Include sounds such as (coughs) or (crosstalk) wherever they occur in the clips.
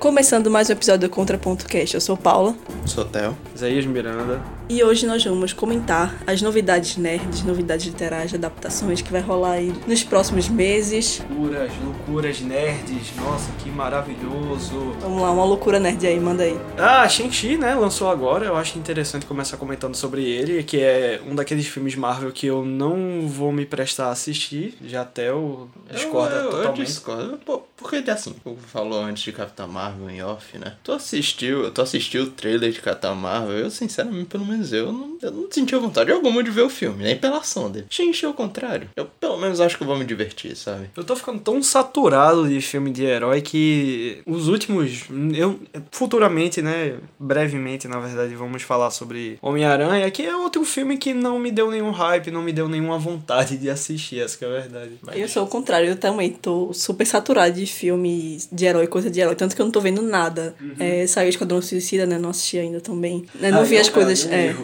Começando mais um episódio do Contraponto Cast, eu sou Paula. Sou Theo. Isaías Miranda. E hoje nós vamos comentar as novidades nerds, novidades literárias, adaptações que vai rolar aí nos próximos meses. Loucuras, loucuras nerds, nossa, que maravilhoso. Vamos lá, uma loucura nerd aí, manda aí. Ah, Shang-Chi, né, lançou agora, eu acho interessante começar comentando sobre ele, que é um daqueles filmes Marvel que eu não vou me prestar a assistir, já Theo discorda eu, eu, totalmente. Eu discordo. Pô, porque assim, tu falou antes de Capitã Marvel em off, né? Tu assistiu, tu assistiu o trailer de Capitã Marvel, eu sinceramente, pelo menos eu não, eu não senti a vontade alguma de ver o filme, nem pela ação dele. Shang-Chi ao contrário. Eu pelo menos acho que eu vou me divertir, sabe? Eu tô ficando tão saturado de filme de herói que os últimos. Eu, futuramente, né? Brevemente, na verdade, vamos falar sobre Homem-Aranha, que é outro filme que não me deu nenhum hype, não me deu nenhuma vontade de assistir, essa que é a verdade. Eu sou o contrário, eu também tô super saturado de filmes de herói, coisa de herói, tanto que eu não tô vendo nada. É, saiu Esquadrão Suicida, né? Não assisti ainda também. Né, não Ah, vi eu- as coisas. é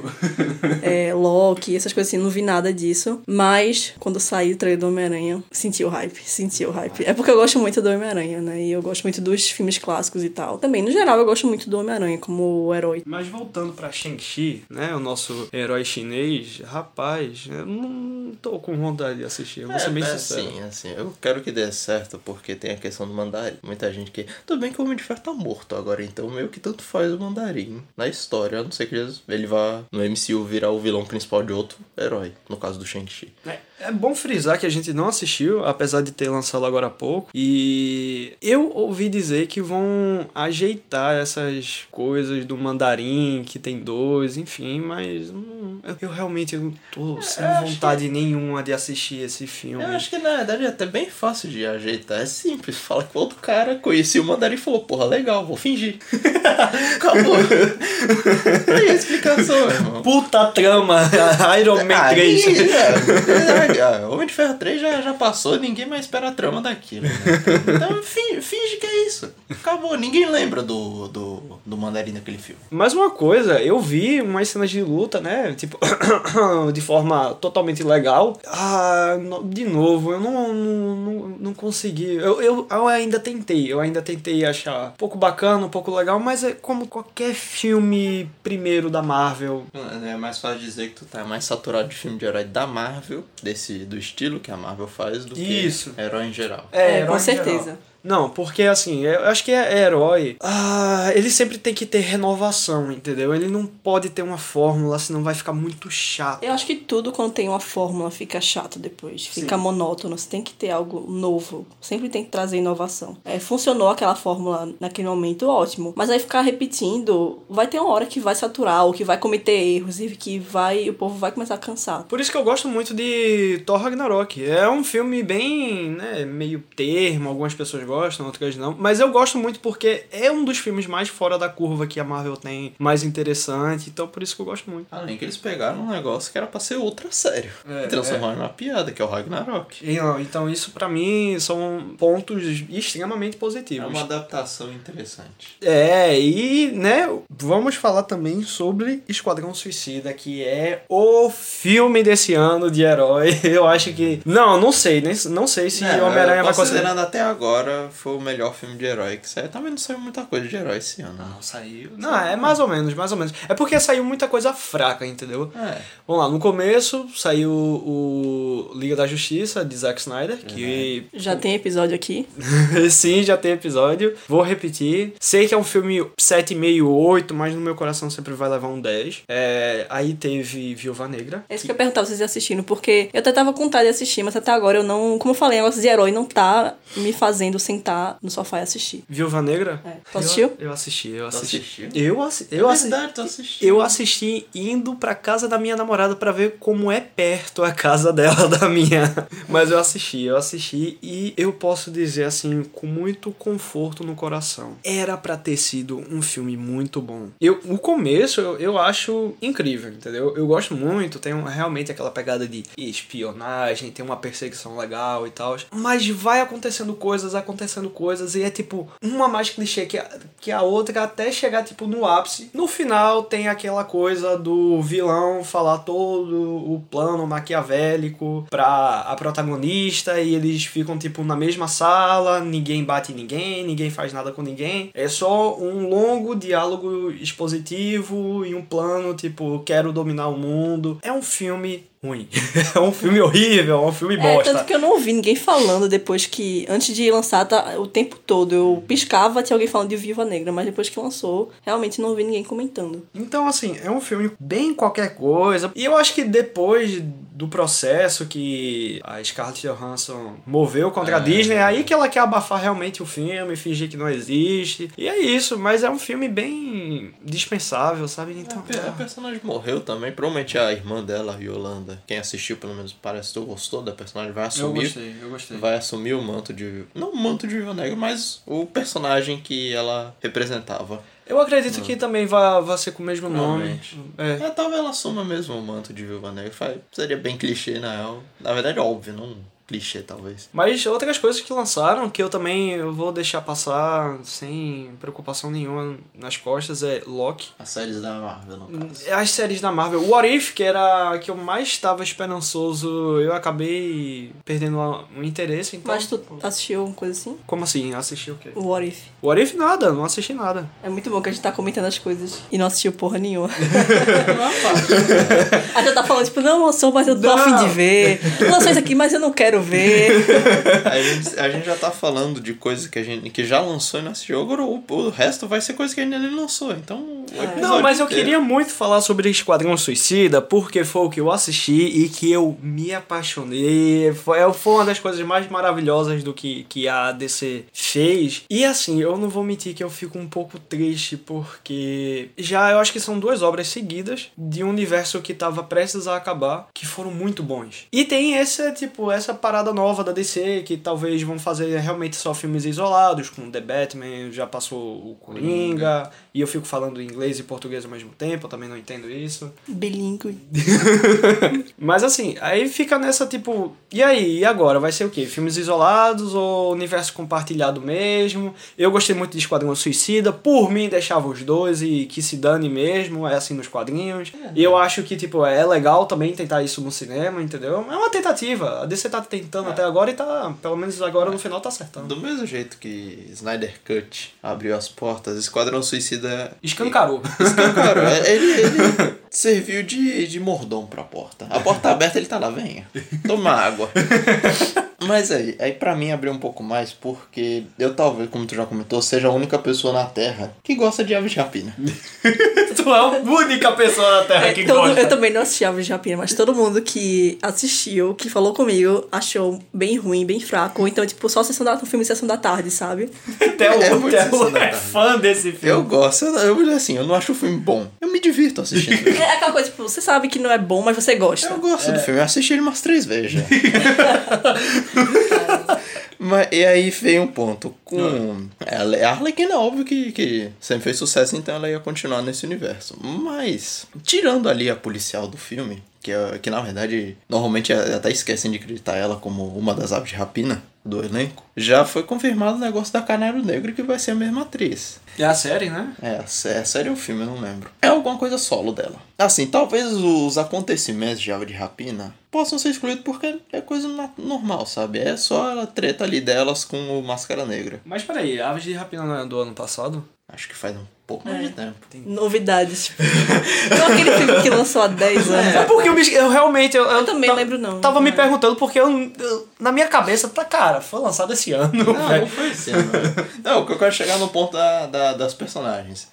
É, é, Loki, essas coisas assim, não vi nada disso. Mas quando saiu o trailer do Homem-Aranha, senti o hype, senti o hype. É porque eu gosto muito do Homem-Aranha, né? E eu gosto muito dos filmes clássicos e tal. Também, no geral, eu gosto muito do Homem-Aranha como herói. Mas voltando pra Shang-Chi, né? O nosso herói chinês, rapaz, eu não tô com vontade de assistir, eu vou ser bem é, sincero. assim, assim, eu quero que dê certo porque tem a questão do mandarim. Muita gente que. Tudo bem que o Homem de Ferro tá morto agora, então meio que tanto faz o mandarim na história. A não ser que ele vá no MCU virar o vilão principal de outro herói, no caso do Shang-Chi. É, é bom frisar que a gente não assistiu, apesar de ter lançado agora há pouco. E eu ouvi dizer que vão ajeitar essas coisas do mandarim, que tem dois, enfim, mas hum, eu, realmente não tô sem eu vontade nenhuma de assistir esse filme. Eu acho que na verdade é até bem fácil de ajeitar. É simples. Fala que o outro cara conhecia o mandarim e falou: Porra, legal, vou fingir. (laughs) Acabou. Aí a explicação, irmão. Puta trama, (laughs) Iron Man Ah, 3. ninguém- é, é, Homem de Ferro 3 já, já passou, ninguém mais espera a trama daquilo. Né? Então finge, finge que é isso. Acabou, ninguém lembra do, do, do mandarim daquele filme. Mais uma coisa, eu vi umas cenas de luta, né? Tipo, (coughs) de forma totalmente legal. Ah, no- de novo, eu não, não, não, não consegui. Eu, eu, eu ainda tentei, eu ainda tentei achar um pouco bacana, um pouco legal, mas é como qualquer filme primeiro da Marvel. É mais fácil dizer que tu tá mais saturado de filme de herói da Marvel, desse, do estilo que a Marvel faz, do Isso. que herói em geral. É, herói com em certeza. geral. Não, porque assim, eu acho que é herói. Ah, ele sempre tem que ter renovação, entendeu? Ele não pode ter uma fórmula, senão vai ficar muito chato. Eu acho que tudo quando tem uma fórmula fica chato depois, fica monótono. Você tem que ter algo novo, sempre tem que trazer inovação. É, funcionou aquela fórmula naquele momento, ótimo. Mas aí ficar repetindo, vai ter uma hora que vai saturar ou que vai cometer erros e que vai, o povo vai começar a cansar. Por isso que eu gosto muito de Thor Ragnarok. É um filme bem, né, meio termo, algumas pessoas gostam, outras não. Mas eu gosto muito porque é um dos filmes mais fora da curva que a Marvel tem, mais interessante. Então por isso que eu gosto muito. Além que eles pegaram um negócio que era pra ser ultra sério. É, e transformaram numa piada, que é o Ragnarok. E, ó, Então isso pra mim são pontos extremamente É positivos. uma adaptação interessante. É, e, né, vamos falar também sobre Esquadrão Suicida, que é o filme desse ano de herói. (laughs) Eu acho que. Não, não sei, nem, não sei se É, Homem-Aranha vai conseguir. considerando até agora, foi o melhor filme de herói que saiu. Também não saiu muita coisa de herói esse ano. né? Não, saiu. Não, é mais ou menos, mais ou menos. É porque saiu muita coisa fraca, entendeu? É. Vamos lá, no começo saiu o Liga da Justiça de Zack Snyder, que Já tem episódio aqui. (laughs) Sim, já tem episódio. Vou repetir. Sei que é um filme 7,5, 8, mas no meu coração sempre vai levar um 10. É, aí teve Viúva Negra. É isso que eu ia perguntar vocês assistindo, porque eu até tava com vontade de assistir, mas até agora eu não. Como eu falei, negócio de herói não tá me fazendo sentar no sofá e assistir. Viúva Negra? É. Tu assistiu? Eu, eu assisti, eu Tu assisti. assistiu? Eu, assi eu, é assi verdade, tu assistiu. eu assisti indo pra casa da minha namorada pra ver como é perto a casa dela (laughs) da minha. Mas eu assisti, eu assisti e eu posso dizer assim, com muito conforto no coração. Era pra ter sido um filme muito bom. Eu, o começo eu, eu acho incrível, entendeu? Eu gosto muito, tem um- realmente aquela pegada de espionagem, tem uma perseguição legal e tal. Mas vai acontecendo coisas, acontecendo acontecendo coisas e é tipo uma mais clichê que a, que a outra até chegar tipo no ápice. No final tem aquela coisa do vilão falar todo o plano maquiavélico pra a protagonista e eles ficam tipo na mesma sala, ninguém bate ninguém, ninguém faz nada com ninguém. É só um longo diálogo expositivo e um plano tipo quero dominar o mundo. É um filme ruim. (laughs) é um filme horrível, é um filme É, bosta. tanto que eu não ouvi ninguém falando depois que. Antes de lançar, tá, o tempo todo eu piscava, tinha alguém falando de Viva Negra, mas depois que lançou, realmente não ouvi ninguém comentando. Então, assim, é um filme bem qualquer coisa. E eu acho que depois do processo que a Scarlett Johansson moveu contra a É. Disney, é aí que ela quer abafar realmente o filme, fingir que não existe. E é isso, mas é um filme bem dispensável, sabe? Então. A personagem morreu também. Provavelmente a irmã dela, a Yolanda, quem assistiu pelo menos parece que gostou da personagem, vai assumir. eu gostei. Vai assumir o manto de. Não o manto de Viva Negra, mas o personagem que ela representava. Eu acredito que também vai, ser com o mesmo nome. É. É, talvez ela assuma mesmo o manto de Viúva Negra. Seria bem clichê, na real. Na verdade, óbvio, não clichê, talvez. Mas outras coisas que lançaram, que eu também eu vou deixar passar sem preocupação nenhuma nas costas, é Loki. As séries da Marvel, no caso. As séries da Marvel. O What If, que era a que eu mais estava esperançoso, eu acabei perdendo a- o interesse. Então... Mas tu assistiu uma coisa assim? Como assim? Assisti o quê? O What If. O What If nada, não assisti nada. É muito bom que a gente tá comentando as coisas e não assistiu porra nenhuma. (laughs) Aí tu tá falando, tipo, não, lançou, mas eu tô Não. afim de ver. Lançou isso aqui, mas eu não quero ver. (laughs) A gente, a gente já tá falando de coisa que a gente que já lançou e não assistiu. Agora o, o resto vai ser coisa que ainda nem lançou. Então. episódio Não, mas eu queria muito falar sobre Esquadrão Suicida, porque foi o que eu assisti e que eu me apaixonei. Foi, foi uma das coisas mais maravilhosas do que, que a DC fez. E assim, eu não vou mentir que eu fico um pouco triste, porque já eu acho que são duas obras seguidas de um universo que tava prestes a acabar, que foram muito bons. E tem esse, tipo, essa parada nova da DC, que talvez vão fazer realmente só filmes isolados, com The Batman, já passou o Coringa, e eu fico falando inglês e português ao mesmo tempo, eu também não entendo isso. Bilingue. (laughs) Mas assim, aí fica nessa tipo, e aí, e agora? Vai ser o quê? Filmes isolados ou universo compartilhado mesmo? Eu gostei muito de Esquadrão Suicida, por mim deixava os dois e que se dane mesmo, é assim nos quadrinhos. E eu acho que, tipo, é legal também tentar isso no cinema, entendeu? É uma tentativa. A DC tá tentando até agora e tá, pelo menos agora no final tá acertando. Do mesmo jeito que Snyder Cut abriu as portas, Esquadrão Suicida. Escancarou. Escancarou. É, ele, ele (laughs) serviu de, de mordomo pra porta. A porta tá aberta, ele tá lá, venha. Toma água. (laughs) Mas aí, aí pra mim abriu um pouco mais porque eu talvez, como tu já comentou, seja a única pessoa na Terra que gosta de aves de rapina. (laughs) tu é a única pessoa na Terra É, que todo- gosta. eu também não assisti Aves de Rapina, mas todo mundo que assistiu, que falou comigo, achou bem ruim, bem fraco. Então, tipo, só sessão da, um filme sessão da tarde, sabe? Theo, (laughs) É muito sessão da é tarde. fã desse filme. Eu gosto, eu, eu assim, eu não acho o filme bom. Eu me divirto assistindo. É aquela coisa, tipo, você sabe que não é bom, mas você gosta. Eu gosto do filme, eu assisti ele umas três vezes já. (laughs) Mas, e aí veio um ponto com. Ela, a Arlequina é óbvio que, que sempre fez sucesso, então ela ia continuar nesse universo. Mas, tirando ali a policial do filme, que, é, que na verdade normalmente até esquecem de acreditar ela como uma das aves de rapina do elenco, já foi confirmado o negócio da Canário Negro que vai ser a mesma atriz. É a série, né? É, a é série ou filme, eu não lembro. É alguma coisa solo dela. Assim, talvez os acontecimentos de Ave de Rapina possam ser excluídos porque é coisa normal, sabe? É só a treta ali delas com o Máscara Negra. Mas peraí, Aves de Rapina não é do ano passado? Acho que faz um pouco mais de tempo. Novidades. Tipo, (laughs) não aquele filme que lançou há 10 anos. É porque eu, me- eu realmente. Eu, eu, também ta- lembro não. Tava me É. perguntando porque eu, eu- Na minha cabeça, tá, cara, foi lançado esse ano. Não, não foi esse ano. né? Não, o que eu quero chegar no ponto da, da- das personagens.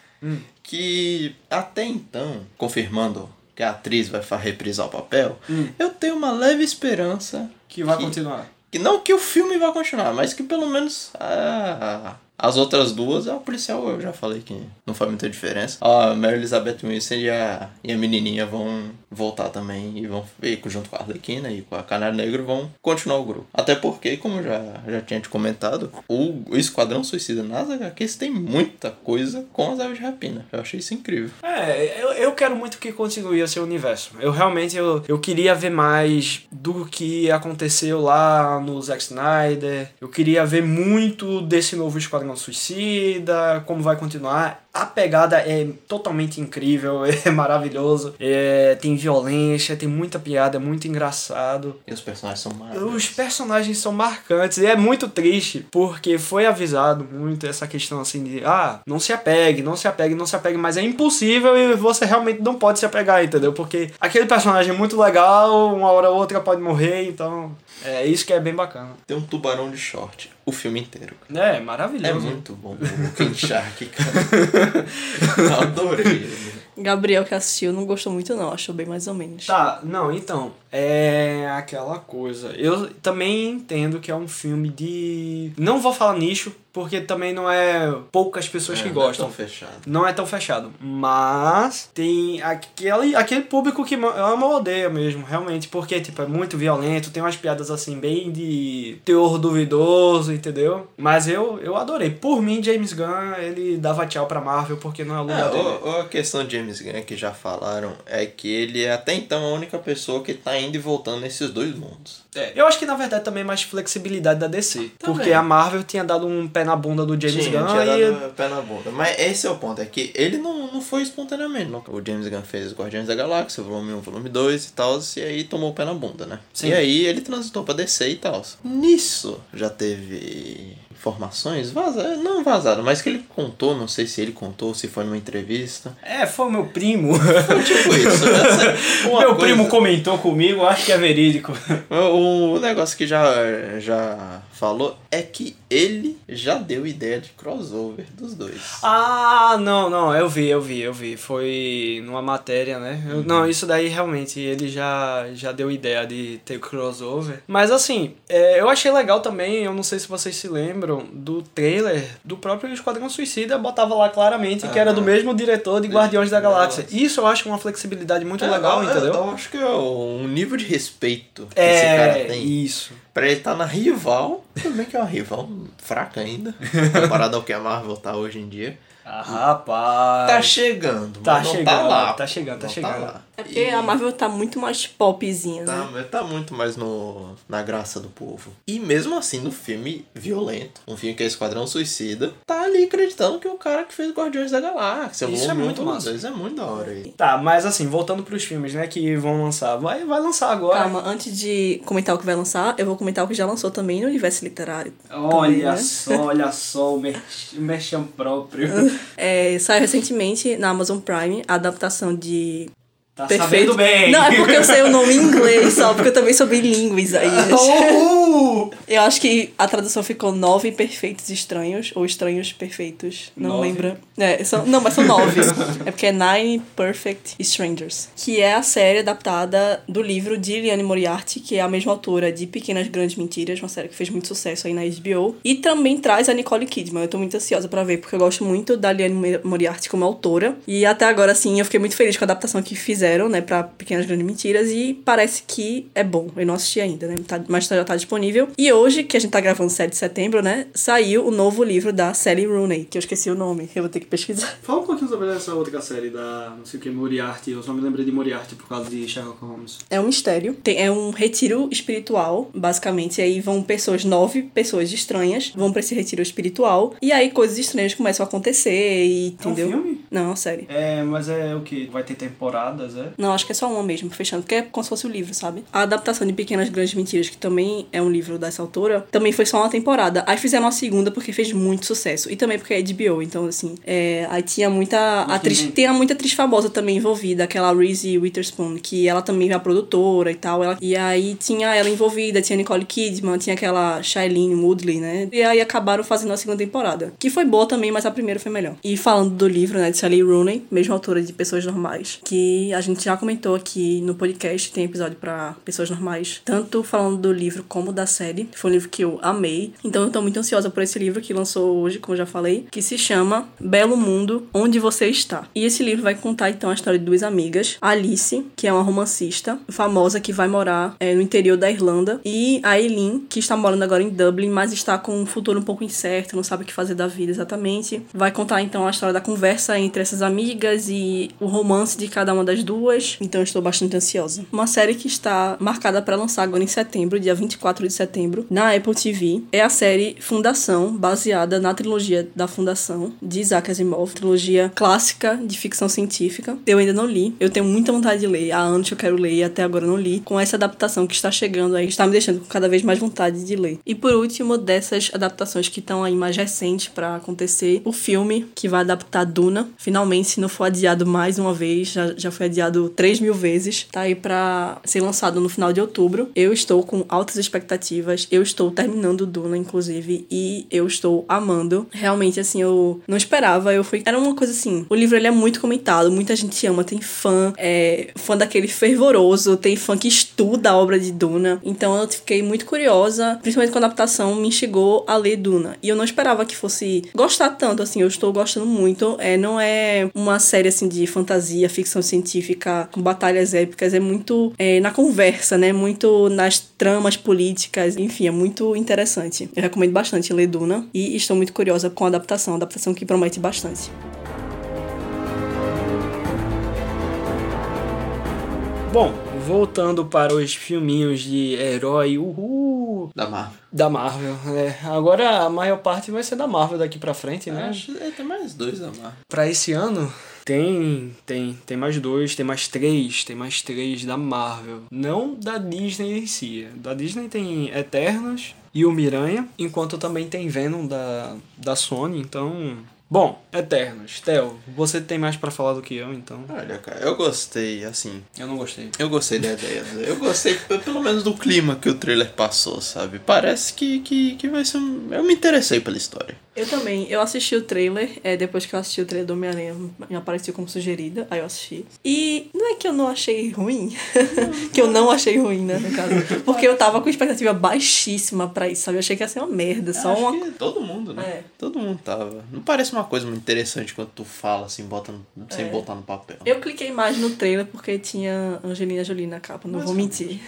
Que até então, confirmando que a atriz vai reprisar o papel, eu tenho uma leve esperança Que vai Que- continuar. Que não que o filme vai continuar, mas que pelo menos a- as outras duas, a policial eu já falei que não faz muita diferença. A Mary Elizabeth Winstead e a, e a menininha vão voltar também e vão e junto com a Arlequina e com a Canário Negro vão continuar o grupo. Até porque, como já, já tinha te comentado, o, o Esquadrão Suicida nas HQs tem muita coisa com as aves de rapina. Eu achei isso incrível. É, eu, eu quero muito que continue esse universo. Eu realmente eu, eu queria ver mais do que aconteceu lá no Zack Snyder. Eu queria ver muito desse novo Esquadrão Suicida, como vai continuar. A pegada é totalmente incrível, (laughs) é maravilhoso. É, tem violência, tem muita piada, é muito engraçado. E os personagens são maravilhosos. Os personagens são marcantes e é muito triste porque foi avisado muito essa questão assim de ah, não se apegue, não se apegue, não se apegue, mas é impossível e você realmente não pode se apegar, entendeu? Porque aquele personagem é muito legal, uma hora ou outra pode morrer, então é isso que é bem bacana. Tem um tubarão de short o filme inteiro. É, maravilhoso. É muito bom o King Shark, cara. (laughs) Adorei ele. Gabriel que assistiu não gostou muito não, achou bem mais ou menos. Tá, não, então, é aquela coisa. Eu também entendo que é um filme de. Não vou falar nicho, porque também não é poucas pessoas É, que não é gostam. tão fechado. Não é tão fechado. Mas tem aquele, aquele público que ma- ama ou odeia mesmo, realmente. Porque, tipo, é muito violento, tem umas piadas assim, bem de teor duvidoso, entendeu? Mas eu, eu adorei. Por mim, James Gunn, ele dava tchau pra Marvel, porque não é o É, lugar dele. o- a questão de James Gunn que já falaram é que ele é até então a única pessoa que tá indo e voltando nesses dois mundos. É, eu acho que na verdade também é mais flexibilidade da DC. Também. Porque a Marvel tinha dado um pé na bunda do James Tinha, Gunn tinha e. pé na bunda. Mas esse é o ponto, é que ele não, não foi espontaneamente. Não. O James Gunn fez Guardiões da Galáxia, volume 1, volume 2 e tal, e aí tomou o pé na bunda, né? Sim. E aí ele transitou pra DC e tal. Nisso já teve informações vazadas, não vazadas, mas que ele contou, não sei se ele contou, se foi numa entrevista. É, foi o meu primo. Foi tipo isso. (laughs) Uma meu coisa- primo comentou comigo, acho que é verídico. (laughs) O, o negócio que já, já falou é que ele já deu ideia de crossover dos dois. Ah, não, não, eu vi, eu vi, eu vi. Foi numa matéria, né? Eu- Não, isso daí realmente ele já, já deu ideia de ter crossover. Mas assim, é, eu achei legal também, eu não sei se vocês se lembram, do trailer do próprio Esquadrão Suicida, botava lá claramente que era do mesmo diretor de Guardiões da Galáxia. Nossa. Isso eu acho uma flexibilidade muito É, legal, eu- entendeu? Eu acho que é um nível de respeito que esse cara É, tem. isso. Pra ele estar na rival, bem que é uma rival fraca ainda, comparado ao que a Marvel tá hoje em dia. Ah, rapaz. Tá chegando, Tá não chegando, tá lá. tá chegando, tá não chegando. lá. É porque E- a Marvel tá muito mais popzinha, né? Tá, tá muito mais no, na graça do povo. E mesmo assim, no filme violento, um filme que é Esquadrão Suicida, tá ali acreditando que é o cara que fez Guardiões da Galáxia. Isso é muito massa. dois, é muito da hora aí. Tá, mas assim, voltando pros filmes, né, que vão lançar. Vai, vai lançar agora. Calma, antes de comentar o que vai lançar, eu vou comentar o que já lançou também no universo literário. Olha Também, né? só, olha só, o merchan próprio. (laughs) É, saiu recentemente na Amazon Prime a adaptação de Tá Perfeito. sabendo bem. Não, é porque eu sei o nome em inglês só, porque eu também sou bilíngue, Isaías. Uhul! Eu acho que a tradução ficou Nove Perfeitos Estranhos, ou Estranhos Perfeitos, não Nove? lembro. É, são, não, mas são nove. é porque é Nine Perfect Strangers, que é a série adaptada do livro de Liane Moriarty, que é a mesma autora de Pequenas Grandes Mentiras, uma série que fez muito sucesso aí na HBO. E também traz a Nicole Kidman. Eu tô muito ansiosa pra ver, porque eu gosto muito da Liane Moriarty como autora. E até agora, assim, eu fiquei muito feliz com a adaptação que fizeram, né, pra Pequenas Grandes Mentiras. E parece que é bom. Eu não assisti ainda, né, tá- mas já tá disponível. E hoje, que a gente tá gravando 7 de setembro, né, saiu o novo livro da Sally Rooney, que eu esqueci o nome. Eu vou ter que pesquisar. (laughs) Fala um pouquinho sobre essa outra série da, não sei o que, Moriarty. Eu só me lembrei de Moriarty por causa de Sherlock Holmes. É um mistério. Tem, é um retiro espiritual, basicamente. E aí vão pessoas, nove pessoas estranhas, vão pra esse retiro espiritual. E aí coisas estranhas começam a acontecer e, entendeu? filme? Não, é série. É, mas é o que? Vai ter temporadas, é? Não, acho que é só uma mesmo, fechando, porque é como se fosse o livro, sabe? A adaptação de Pequenas Grandes Mentiras, que também é um livro dessa autora, também foi só uma temporada. Aí fizeram uma segunda porque fez muito sucesso. E também porque é HBO, então assim, é, aí tinha muita atriz, bem. tem muita atriz famosa também envolvida, aquela Reese Witherspoon, que ela também é a produtora e tal. Ela, e aí tinha ela envolvida, tinha Nicole Kidman, tinha aquela Shailene Woodley, né? E aí acabaram fazendo a segunda temporada, que foi boa também, mas a primeira foi melhor. E falando do livro, né, de Sally Rooney, mesma autora de Pessoas Normais, que a gente já comentou aqui no podcast, tem episódio pra Pessoas Normais, tanto falando do livro como da série. Foi um livro que eu amei. Então eu tô muito ansiosa por esse livro que lançou hoje, como já falei, que se chama Belo Mundo, Onde Você Está. E esse livro vai contar então a história de duas amigas, Alice, que é uma romancista famosa que vai morar é, no interior da Irlanda, e a Eileen, que está morando agora em Dublin, mas está com um futuro um pouco incerto, não sabe o que fazer da vida exatamente. Vai contar então a história da conversa entre essas amigas e o romance de cada uma das duas duas, então estou bastante ansiosa. Uma série que está marcada para lançar agora em setembro, dia 24 de setembro, na Apple TV, é a série Fundação, baseada na trilogia da Fundação de Isaac Asimov, trilogia clássica de ficção científica. Eu ainda não li, eu tenho muita vontade de ler, há anos que eu quero ler e até agora não li. Com essa adaptação que está chegando aí, está me deixando com cada vez mais vontade de ler. E por último, dessas adaptações que estão aí mais recentes para acontecer, o filme que vai adaptar Duna, finalmente, se não for adiado mais uma vez, já, já foi adiado 3 mil vezes, tá aí para ser lançado no final de outubro. Eu estou com altas expectativas, eu estou terminando Duna, inclusive, e eu estou amando. Realmente, assim, eu não esperava, eu fui. Era uma coisa assim, o livro ele é muito comentado, muita gente ama, tem fã, é fã daquele fervoroso, tem fã que estuda a obra de Duna. Então eu fiquei muito curiosa, principalmente quando a adaptação me chegou a ler Duna. E eu não esperava que fosse gostar tanto, assim, eu estou gostando muito. É, não é uma série assim de fantasia, ficção científica com batalhas épicas, é muito é, na conversa, né? Muito nas tramas políticas, enfim, é muito interessante. Eu recomendo bastante ler Duna e estou muito curiosa com a adaptação, a adaptação que promete bastante. Bom, voltando para os filminhos de herói, uhul, Da Marvel. da Marvel. É, agora a maior parte vai ser da Marvel daqui pra frente, né? Acho que tem mais dois da Marvel. Pra esse ano, tem, tem, tem mais dois, tem mais três, tem mais três da Marvel. Não da Disney em si. Da Disney tem Eternos e o Miranha, enquanto também tem Venom da, da Sony, então... Bom, Eternos. Theo, você tem mais pra falar do que eu, então... Olha, cara, eu gostei, assim. Eu não gostei. Eu gostei da ideia. Eu gostei pelo menos do clima que o trailer passou, sabe? Parece que, que, que vai ser um... Eu me interessei pela história. Eu também. Eu assisti o trailer, é, depois que eu assisti o trailer do Homem-Aranha, me apareceu como sugerida, aí eu assisti. E não é que eu não achei ruim, (laughs) que eu não achei ruim, né, no caso. Porque eu tava com expectativa baixíssima pra isso, sabe? Eu achei que ia ser uma merda, só Acho uma... que todo mundo, né? É. Todo mundo tava. Não parece uma coisa muito interessante quando tu fala assim, bota no- sem É. botar no papel. Eu cliquei mais no trailer porque tinha Angelina Jolie na capa, não vou mentir.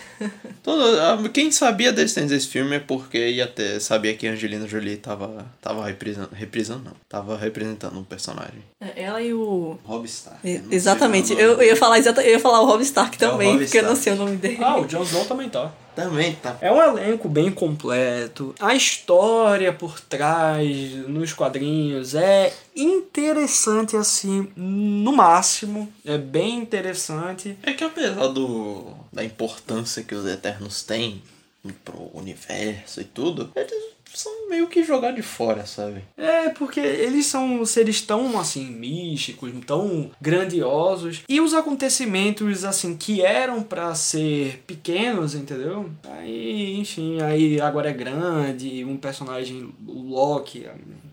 Todo, ah, quem sabia da existência desse filme é porque ia ter, sabia que a Angelina Jolie tava, tava reprisando, reprisando não, tava representando um personagem. É, Ela e o... Rob Stark. Sei Exatamente, eu, eu ia falar exata, eu ia falar o Rob Stark É o também, Robb porque eu não Stark. sei o nome dele. Ah, o Jon Snow também tá. Também tá. É um elenco bem completo. A história por trás, nos quadrinhos, é interessante assim, no máximo. É bem interessante. É que apesar do, da importância que os Eternos têm pro universo e tudo, eles são meio que jogados de fora, sabe? É, porque eles são seres tão, assim, místicos, tão grandiosos. E os acontecimentos, assim, que eram pra ser pequenos, entendeu? Aí, enfim, aí agora é grande, um personagem, o Loki.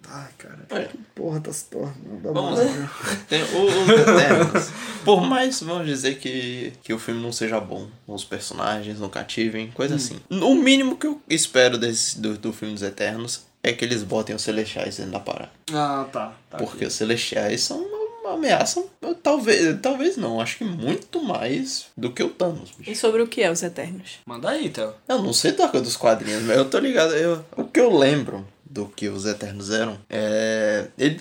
Ai, cara. Que porra tá se tornando Vamos Marvel. Tem o- os Eternos. Por mais, vamos dizer que, que o filme não seja bom, os personagens não cativem, coisa assim. O mínimo que eu espero desse, do, do filme dos Eternos é que eles botem os Celestiais dentro da parada. Ah, tá. tá Porque os Celestiais são uma, ameaça, talvez, talvez não, acho que muito mais do que o Thanos, bicho. E sobre o que é os Eternos? Manda aí, Theo. Eu não sei da dos quadrinhos, mas eu tô ligado. Eu, o que eu lembro do que os Eternos eram é. Ele,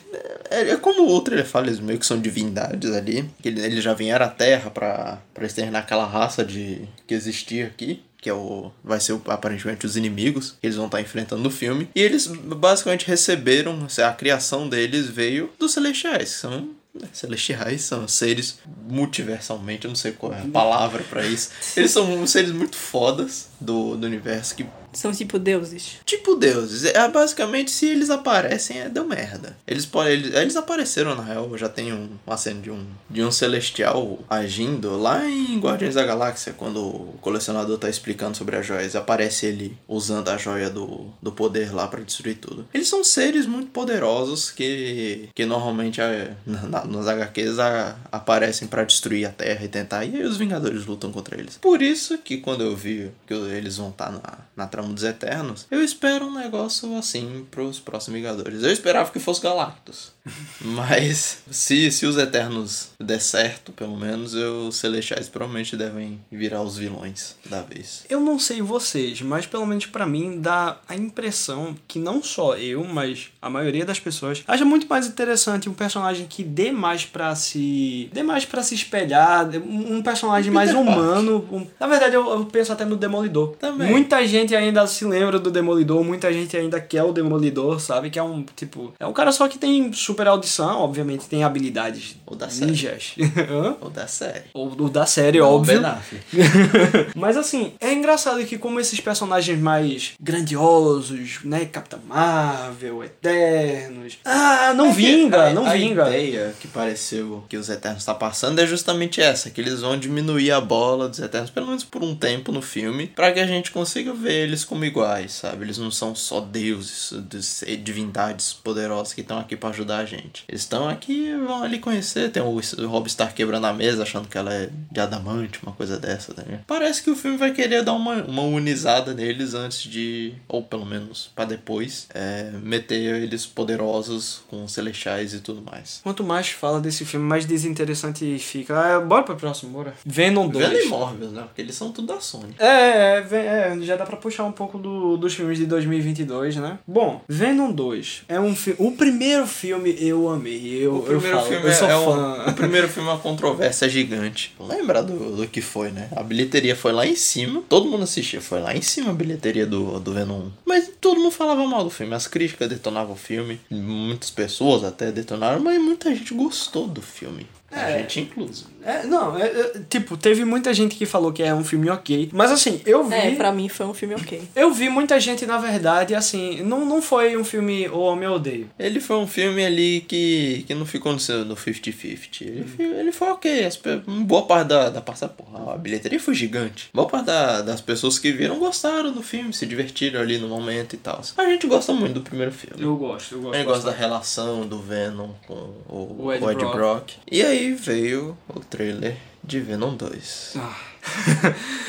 é, é como o ele fala, eles meio que são divindades ali. que ele- Eles já vieram à Terra pra exterminar aquela raça de que existia aqui. Que é o. Vai ser aparentemente os inimigos que eles vão estar enfrentando no filme. E eles basicamente receberam. A criação deles veio dos celestiais. São né, celestiais, são seres multiversalmente, eu não sei qual é a palavra pra isso. Eles são seres muito fodas do, do universo que São tipo deuses. Tipo deuses. É, basicamente, se eles aparecem, é deu merda. Eles podem. Eles, eles apareceram, na real. Já tem um, uma cena de um, de um celestial agindo lá em Guardiões da Galáxia, quando o colecionador tá explicando sobre as joias. Aparece ele usando a joia do, do poder lá pra destruir tudo. Eles são seres muito poderosos que, que normalmente é, na, na- nos HQs a- aparecem pra destruir a Terra e tentar. E aí os Vingadores lutam contra eles. Por isso que quando eu vi que eles vão estar na, na dos Eternos, eu espero um negócio assim pros próximos Vingadores. Eu esperava que fosse Galactus. (laughs) Mas se, se os Eternos der certo, pelo menos, os Celestiais provavelmente devem virar os vilões da vez. Eu não sei vocês, mas pelo menos pra mim dá a impressão que não só eu, mas a maioria das pessoas acha muito mais interessante um personagem que dê mais pra se. dê mais pra se espelhar, um personagem mais humano. Um... Na verdade, eu, eu penso até no Demolidor. Também. Muita gente ainda se lembra do Demolidor, muita gente ainda quer o Demolidor, sabe? Que é um tipo. É um cara só que tem super audição, obviamente tem habilidades Ou da série. ninjas. (laughs) Ou da série. Ou do da série, Não, óbvio. (laughs) Mas assim, é engraçado que como esses personagens mais grandiosos, né? Capitã Marvel, Eternos. Ah, não vinga, a, não a vinga. ideia que pareceu que os Eternos tá passando é justamente essa, que eles vão diminuir a bola dos Eternos, pelo menos por um tempo no filme, pra que a gente consiga ver eles como iguais, sabe? Eles não são só deuses, des- divindades poderosas que estão aqui pra ajudar a gente. Eles estão aqui e vão ali conhecer. Tem o, Rob Stark quebrando a mesa, achando que ela é de adamante, uma coisa dessa, ligado? Parece que o filme vai querer dar uma, uma unizada neles antes de, ou pelo menos pra depois, é, meter eles poderosos com celestiais e tudo mais. Quanto mais fala desse filme, mais desinteressante fica. Ah, bora pro próximo, bora. Venom 2. Venom e Morbius, né? Porque eles são tudo da Sony. É, é, Ven- é, já dá pra puxar um pouco do, dos filmes de 2022, né? Bom, Venom 2 é um filme. O primeiro filme eu amei. Eu, O primeiro eu falo, filme eu é, sou é um, fã. o primeiro (laughs) filme é uma controvérsia gigante. Lembra do, do que foi, né? A bilheteria foi lá em cima. Todo mundo assistia, foi lá em cima a bilheteria do, do Venom 1. Mas todo mundo falava mal do filme. As críticas detonavam o filme. Muitas pessoas até detonaram, mas muita gente gostou do filme. A É. gente incluso. É, não, é, é, tipo, teve muita gente que falou que é um filme ok. Mas assim, eu vi. É, pra mim foi um filme ok. Eu vi muita gente, na verdade, assim, não, não foi um filme amo ou odeio. Ele foi um filme ali que, que não ficou no seu- no 50-50. Ele, fi- ele foi ok. As, boa parte da, da passa, porra, a bilheteria foi gigante. Boa parte da- das pessoas que viram gostaram do filme, se divertiram ali no momento e tal. A gente gosta muito do primeiro filme. Eu gosto, eu A gosto. gente gosta da relação do Venom com o, O Ed o Ed Brock. Brock. E aí veio o trailer de Venom 2. Ah. (laughs)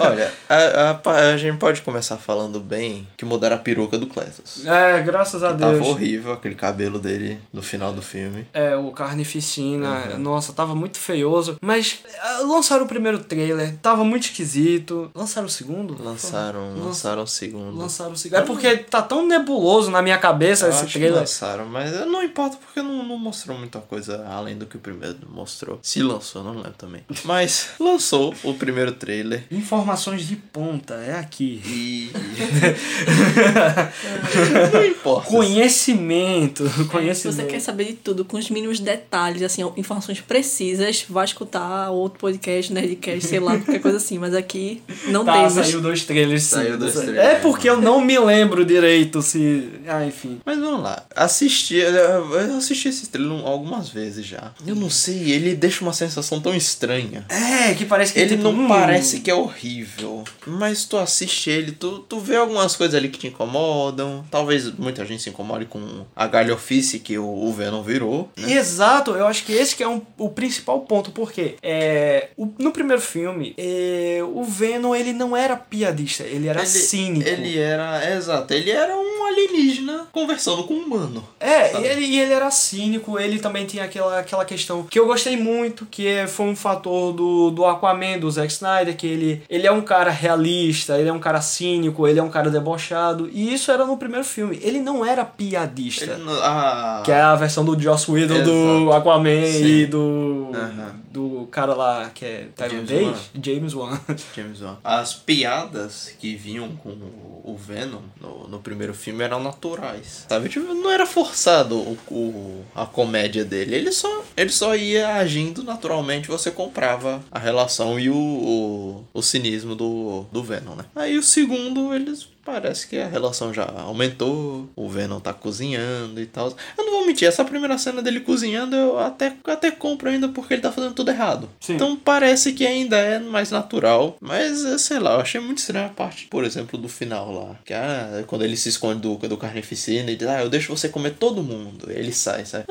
Olha, a, a a gente pode começar falando bem que mudaram a peruca do Cletus. É, graças a Tava Deus. horrível aquele cabelo dele no final do filme. É, o Carnificina, Uhum. nossa, tava muito feioso. Mas ah, lançaram o primeiro trailer, tava muito esquisito. Lançaram o segundo? Lançaram, Lan- lançaram o segundo. Lançaram o segundo. É porque tá tão nebuloso na minha cabeça Eu esse trailer. lançaram, mas não importa porque não, não mostrou muita coisa além do que o primeiro mostrou. Se lançou, não lembro também. Mas lançou o primeiro trailer. Informações de ponta, é aqui. E. (laughs) não importa. Conhecimento, Se conhecimento. você quer saber de tudo, com os mínimos detalhes, assim, informações precisas, vai escutar outro podcast, Nerdcast, sei lá, qualquer coisa assim. Mas aqui não Tá, temos. saiu dois trailers sim. Saiu dois É trailers. porque eu não me lembro direito se. Ah, enfim. Mas vamos lá. Assisti, eu assisti esse trailer algumas vezes já. Eu não sei, ele deixa uma sensação tão estranha. É, que parece que Ele tipo, não hum, parece que é horrível, mas tu assiste ele, tu, tu vê algumas coisas ali que te incomodam. Talvez muita gente se incomode com a galhofice que o, o Venom virou. né? Exato, eu acho que esse que é um- o principal ponto, porque é, o- no primeiro filme, é, o Venom ele não era piadista, ele era ele, cínico. Ele era, é, exato, ele era um alienígena conversando com um humano. É, e ele, e ele era cínico, ele também tinha aquela, aquela questão que eu gostei muito, que é- foi um fator do, do Aquaman, do Zack Snyder, que ele, ele é um cara realista, ele é um cara cínico, ele é um cara debochado, e isso era no primeiro filme. Ele não era piadista. Não- ah, Que é a versão do Joss Whedon do Exato. Aquaman Sim. e do. Aham. do cara lá que é James tailandês, James Wan. (laughs) James Wan. As piadas que vinham com o o Venom no, no primeiro filme eram naturais. Sabe? Tipo, não era forçado o, o- a comédia dele. Ele só, ele só ia agindo naturalmente. Você comprava a relação e o, o, o cinismo do, do Venom, né? Aí o segundo, eles. Parece que a relação já aumentou, o Venom tá cozinhando e tal. Eu não vou mentir, essa primeira cena dele cozinhando eu até, até compro ainda porque ele tá fazendo tudo errado. Sim. Então parece que ainda é mais natural. Mas, eh, sei lá, eu achei muito estranha a parte, por exemplo, do final lá. Que ah, quando ele se esconde do, do carnificina e diz, ah, eu deixo você comer todo mundo. Ele sai, sai.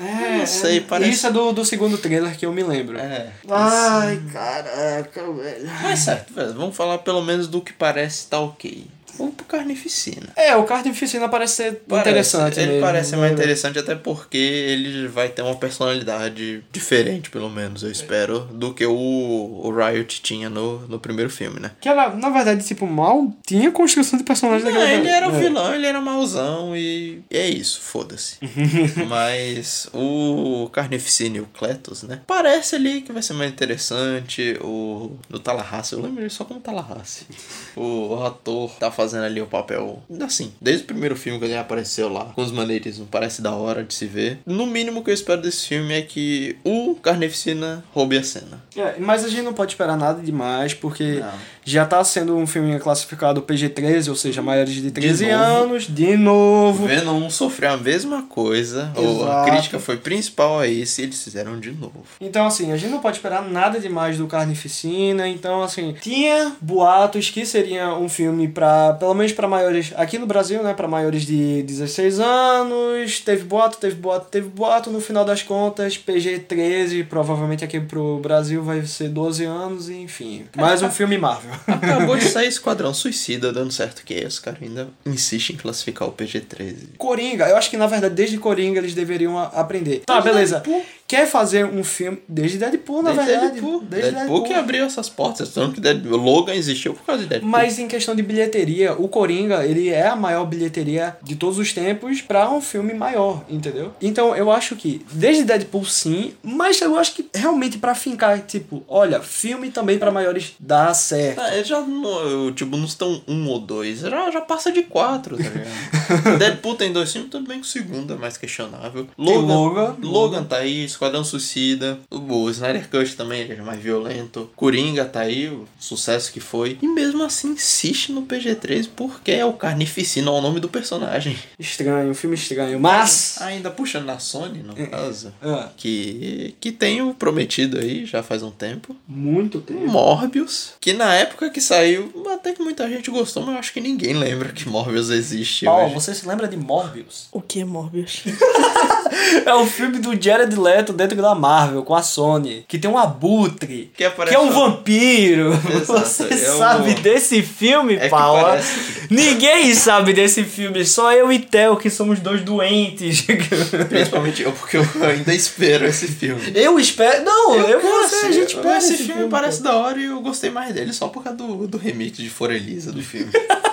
É, não sei, é, parece- Isso é do, do segundo trailer que eu me lembro. É. Ai, caraca, velho. Mas certo, velho, vamos falar pelo menos do que parece tá ok. Vamos pro Carnificina. É, o Carnificina parece ser Parece, interessante Ele mesmo, parece né, mais interessante até porque ele vai ter uma personalidade diferente, pelo menos, eu espero, do que o, o Riot tinha no, no primeiro filme, né? Que ela, na verdade, tipo, mal tinha construção de personagem Não, daquele ele era o é. vilão, ele era mauzão e, e é isso, foda-se. (laughs) Mas o Carnificina e o Cletus, né? Parece ali que vai ser mais interessante. O do Tallahassee, eu lembro ele só como Tallahassee. O, o ator tá fazendo ali o papel, assim, desde o primeiro filme que ele apareceu lá, com os maneirismos, parece da hora de se ver. No mínimo que eu espero desse filme é que o Carnificina roube a cena. É, mas a gente não pode esperar nada demais, porque Não. Já tá sendo um filme classificado PG-13, ou seja, maiores de 13 novo. anos, de novo. Venom sofreu a mesma coisa, ou a crítica foi principal a isso e eles fizeram de novo. Então, assim, a gente não pode esperar nada demais do Carnificina. Então, assim, tinha boatos que seria um filme pra, pelo menos pra maiores, aqui no Brasil, né, pra maiores de 16 anos. Teve boato, teve boato, teve boato. No final das contas, PG-13, provavelmente aqui pro Brasil vai ser 12 anos, enfim. Mais um filme Marvel. Acabou de sair Esquadrão Suicida dando certo que esse cara ainda insiste em classificar o PG-13. Coringa, eu acho que na verdade desde Coringa eles deveriam aprender. Tá, beleza. Deadpool. Quer fazer um filme. Desde Deadpool, na Desde verdade. Deadpool. Desde Deadpool que abriu essas portas. Tanto que Deadpool, Logan existiu por causa de Deadpool. Mas em questão de bilheteria, o Coringa, ele é a maior bilheteria de todos os tempos pra um filme maior, entendeu? Então eu acho que, desde Deadpool sim, mas eu acho que realmente pra fincar, tipo, olha, filme também pra maiores dá certo. Eles já não, tipo, não estão um ou dois. Já, já passa de quatro, tá ligado? (laughs) Deadpool tem dois filmes, tudo bem que o segundo é mais questionável. Logan, Logan. Logan tá aí, Esquadrão Suicida. O Snyder Cut também, ele é mais violento. Coringa tá aí, o sucesso que foi. E mesmo assim insiste no PG-13 porque é o Carnificina, é o nome do personagem. Estranho, um filme estranho. Mas. Ainda puxando na Sony, no caso. Ah, Que, que tem o prometido aí já faz um tempo. muito tempo. Morbius, que na época que saiu, até que muita gente gostou, mas eu acho que ninguém lembra que Morbius existe Paulo, hoje. você se lembra de Morbius? O que é Morbius? (laughs) É o filme do Jared Leto dentro da Marvel, com a Sony. Que tem um abutre. Que aparece é um vampiro. Exato, (laughs) Você é um- sabe desse filme, É que Paula? parece- Ninguém sabe desse filme. Só eu e Theo, que somos dois doentes. (laughs) Principalmente eu, porque eu ainda espero esse filme. eu espero... Não, eu, cara, você, a gente espera esse, esse, filme parece da hora e eu gostei mais dele só por causa do, do remake de Forelisa do filme. (laughs)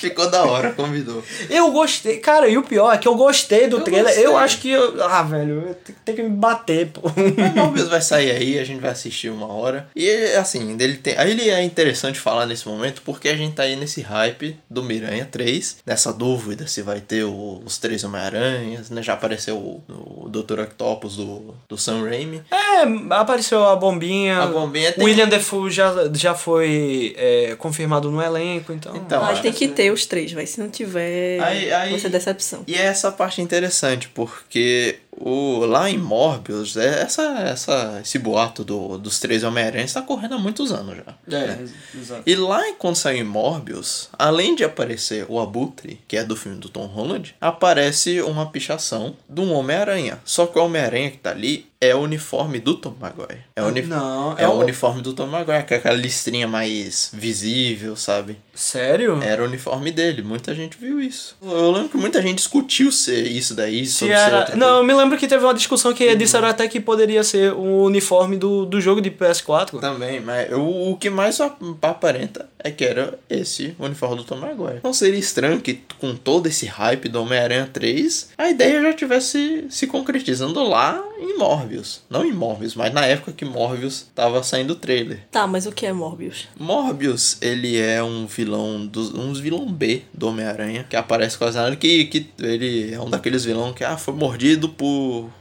Ficou da hora, convidou. Eu gostei. Cara, e o pior é que eu gostei do Eu trailer. gostei. Eu acho que... eu- Ah, velho, eu tenho- tenho que me bater, pô. Mas Morbius (laughs) vai sair aí, a gente vai assistir uma hora. E assim, ele tem. Aí ele é interessante falar nesse momento porque a gente tá aí nesse hype do Miranha 3, nessa dúvida se vai ter o- os três Homem-Aranhas, né? Já apareceu o, o Dr. Octopus do, do Sam Raimi. É, apareceu a bombinha. A bombinha tem- William Defoe já, já foi é, confirmado no elenco, então. Então, Mas é. tem que ter os três, vai. Se não tiver, Aí- aí- vai ser decepção. E é essa parte interessante, porque o, lá em Morbius, é essa, essa, esse boato do, dos três Homem-Aranhas tá correndo há muitos anos já. É, né? exato. E lá, quando saiu em Morbius, além de aparecer o Abutre, que é do filme do Tom Holland, aparece uma pichação de um Homem-Aranha. Só que o Homem-Aranha que tá ali é o uniforme do Tom Maguire. É o, uni- Não, é é o o- uniforme do Tom Maguire, que é aquela listrinha mais visível, sabe? Sério? Era o uniforme dele, muita gente viu isso. Eu lembro que muita gente discutiu se isso daí, Se sobre ser era... outra Não, eu me lembro que teve uma discussão que disseram até que poderia ser o uniforme do, do jogo de PS4. Também, mas o, o que mais ap- aparenta é que era esse uniforme do Tom Maguire. Não seria estranho que com todo esse hype do Homem-Aranha 3, a ideia já tivesse se concretizando lá em Morbius. Não em Morbius, mas na época que Morbius tava saindo o trailer. Tá, mas o que é Morbius? Morbius, ele é um vilão, dos, um vilão B do Homem-Aranha, que aparece quase nada, que, que ele é um daqueles vilões que ah, foi mordido por,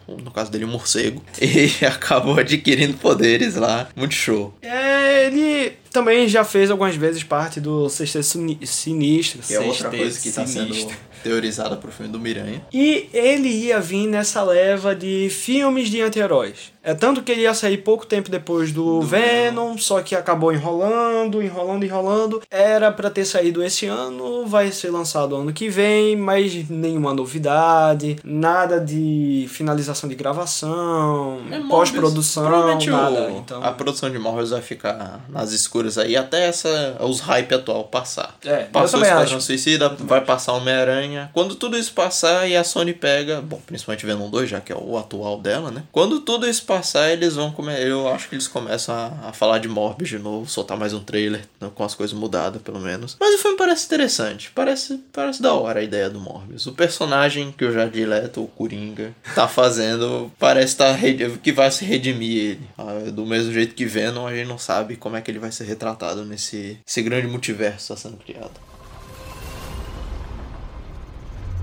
no caso dele, um morcego, (laughs) e acabou adquirindo poderes lá. Muito show. É, ele também já fez algumas vezes parte do Sexteto Sini- Sinistro. Que é outra coisa que tá sendo. Teorizada pro filme do Miranha. E ele ia vir nessa leva de filmes de anti-heróis. É tanto que ele ia sair pouco tempo depois do, Venom, só que acabou enrolando, enrolando, enrolando. Era pra ter saído esse ano, vai ser lançado ano que vem, mas nenhuma novidade, nada de finalização de gravação, É, pós-produção, nada. Então, A produção de Morbius vai ficar nas escuras aí até essa, os hype atual passar. É, Passou Esquadrão. Suicida, vai passar Homem-Aranha. Quando tudo isso passar e a Sony pega, bom, principalmente Venom 2, já que é o atual dela, né? Quando tudo isso passar, eles vão comer. Eu acho que eles começam a, a falar de Morbius de novo, soltar mais um trailer, né, com as coisas mudadas, pelo menos. Mas o filme parece interessante. Parece, parece da hora a ideia do Morbius. O personagem que o Jared Leto, o Coringa, tá fazendo, parece tá, que vai se redimir ele. Ah, Do mesmo jeito que Venom, a gente não sabe como é que ele vai ser retratado nesse esse grande multiverso que está sendo criado.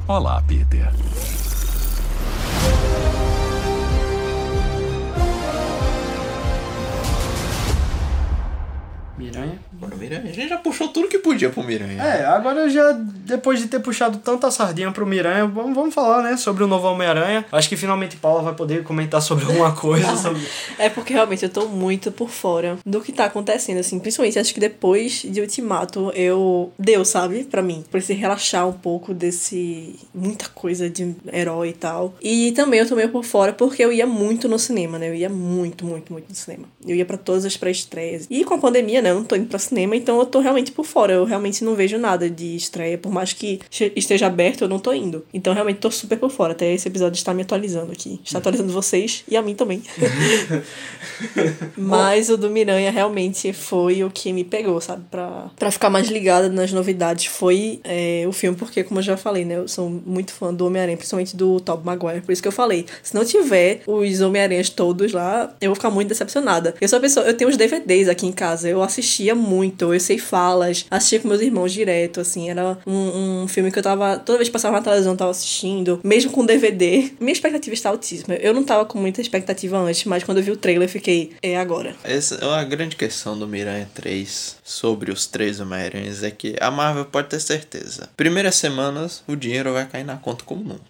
Olá, Peter. rien. Miranha. Bora, Miranha. A gente já puxou tudo que podia pro Miranha. É, agora já, depois de ter puxado tanta sardinha pro Miranha, vamos, vamos falar, né, sobre o novo Homem-Aranha. Acho que finalmente Paula vai poder comentar sobre alguma coisa. (laughs) sobre... É porque realmente eu tô muito por fora do que tá acontecendo, assim. Principalmente acho que depois de Ultimato eu. Deu, sabe? Pra mim. Precisei relaxar um pouco desse. muita coisa de herói e tal. E também eu tô meio por fora porque eu ia muito no cinema, né? Eu ia muito, muito, muito no cinema. Eu ia pra todas as pré-estreias. E com a pandemia, né? Eu não tô indo pra cinema, então eu tô realmente por fora. Eu realmente não vejo nada de estreia. Por mais que esteja aberto, eu não tô indo. Então realmente tô super por fora. Até esse episódio está me atualizando aqui. Está atualizando vocês e a mim também. (laughs) Mas o do Miranha realmente foi o que me pegou, sabe? Pra, pra ficar mais ligada nas novidades. Foi é, o filme, porque, como eu já falei, né? Eu sou muito fã do Homem-Aranha, principalmente do Tobey Maguire. Por isso que eu falei. Se não tiver os Homem-Aranhas todos lá, eu vou ficar muito decepcionada. Eu sou a pessoa, eu tenho os DVDs aqui em casa. Eu assistia muito, eu sei falas, assistia com meus irmãos direto, assim. Era um, um filme que eu tava. Toda vez que passava na televisão, eu tava assistindo. Mesmo com DVD. Minha expectativa está altíssima. Eu não tava com muita expectativa antes, mas quando eu vi o trailer, fiquei. É agora. Essa é uma grande questão do Miranha 3 sobre os três Homem-Aranhas é que a Marvel pode ter certeza. Primeiras semanas, o dinheiro vai cair na conta como nunca.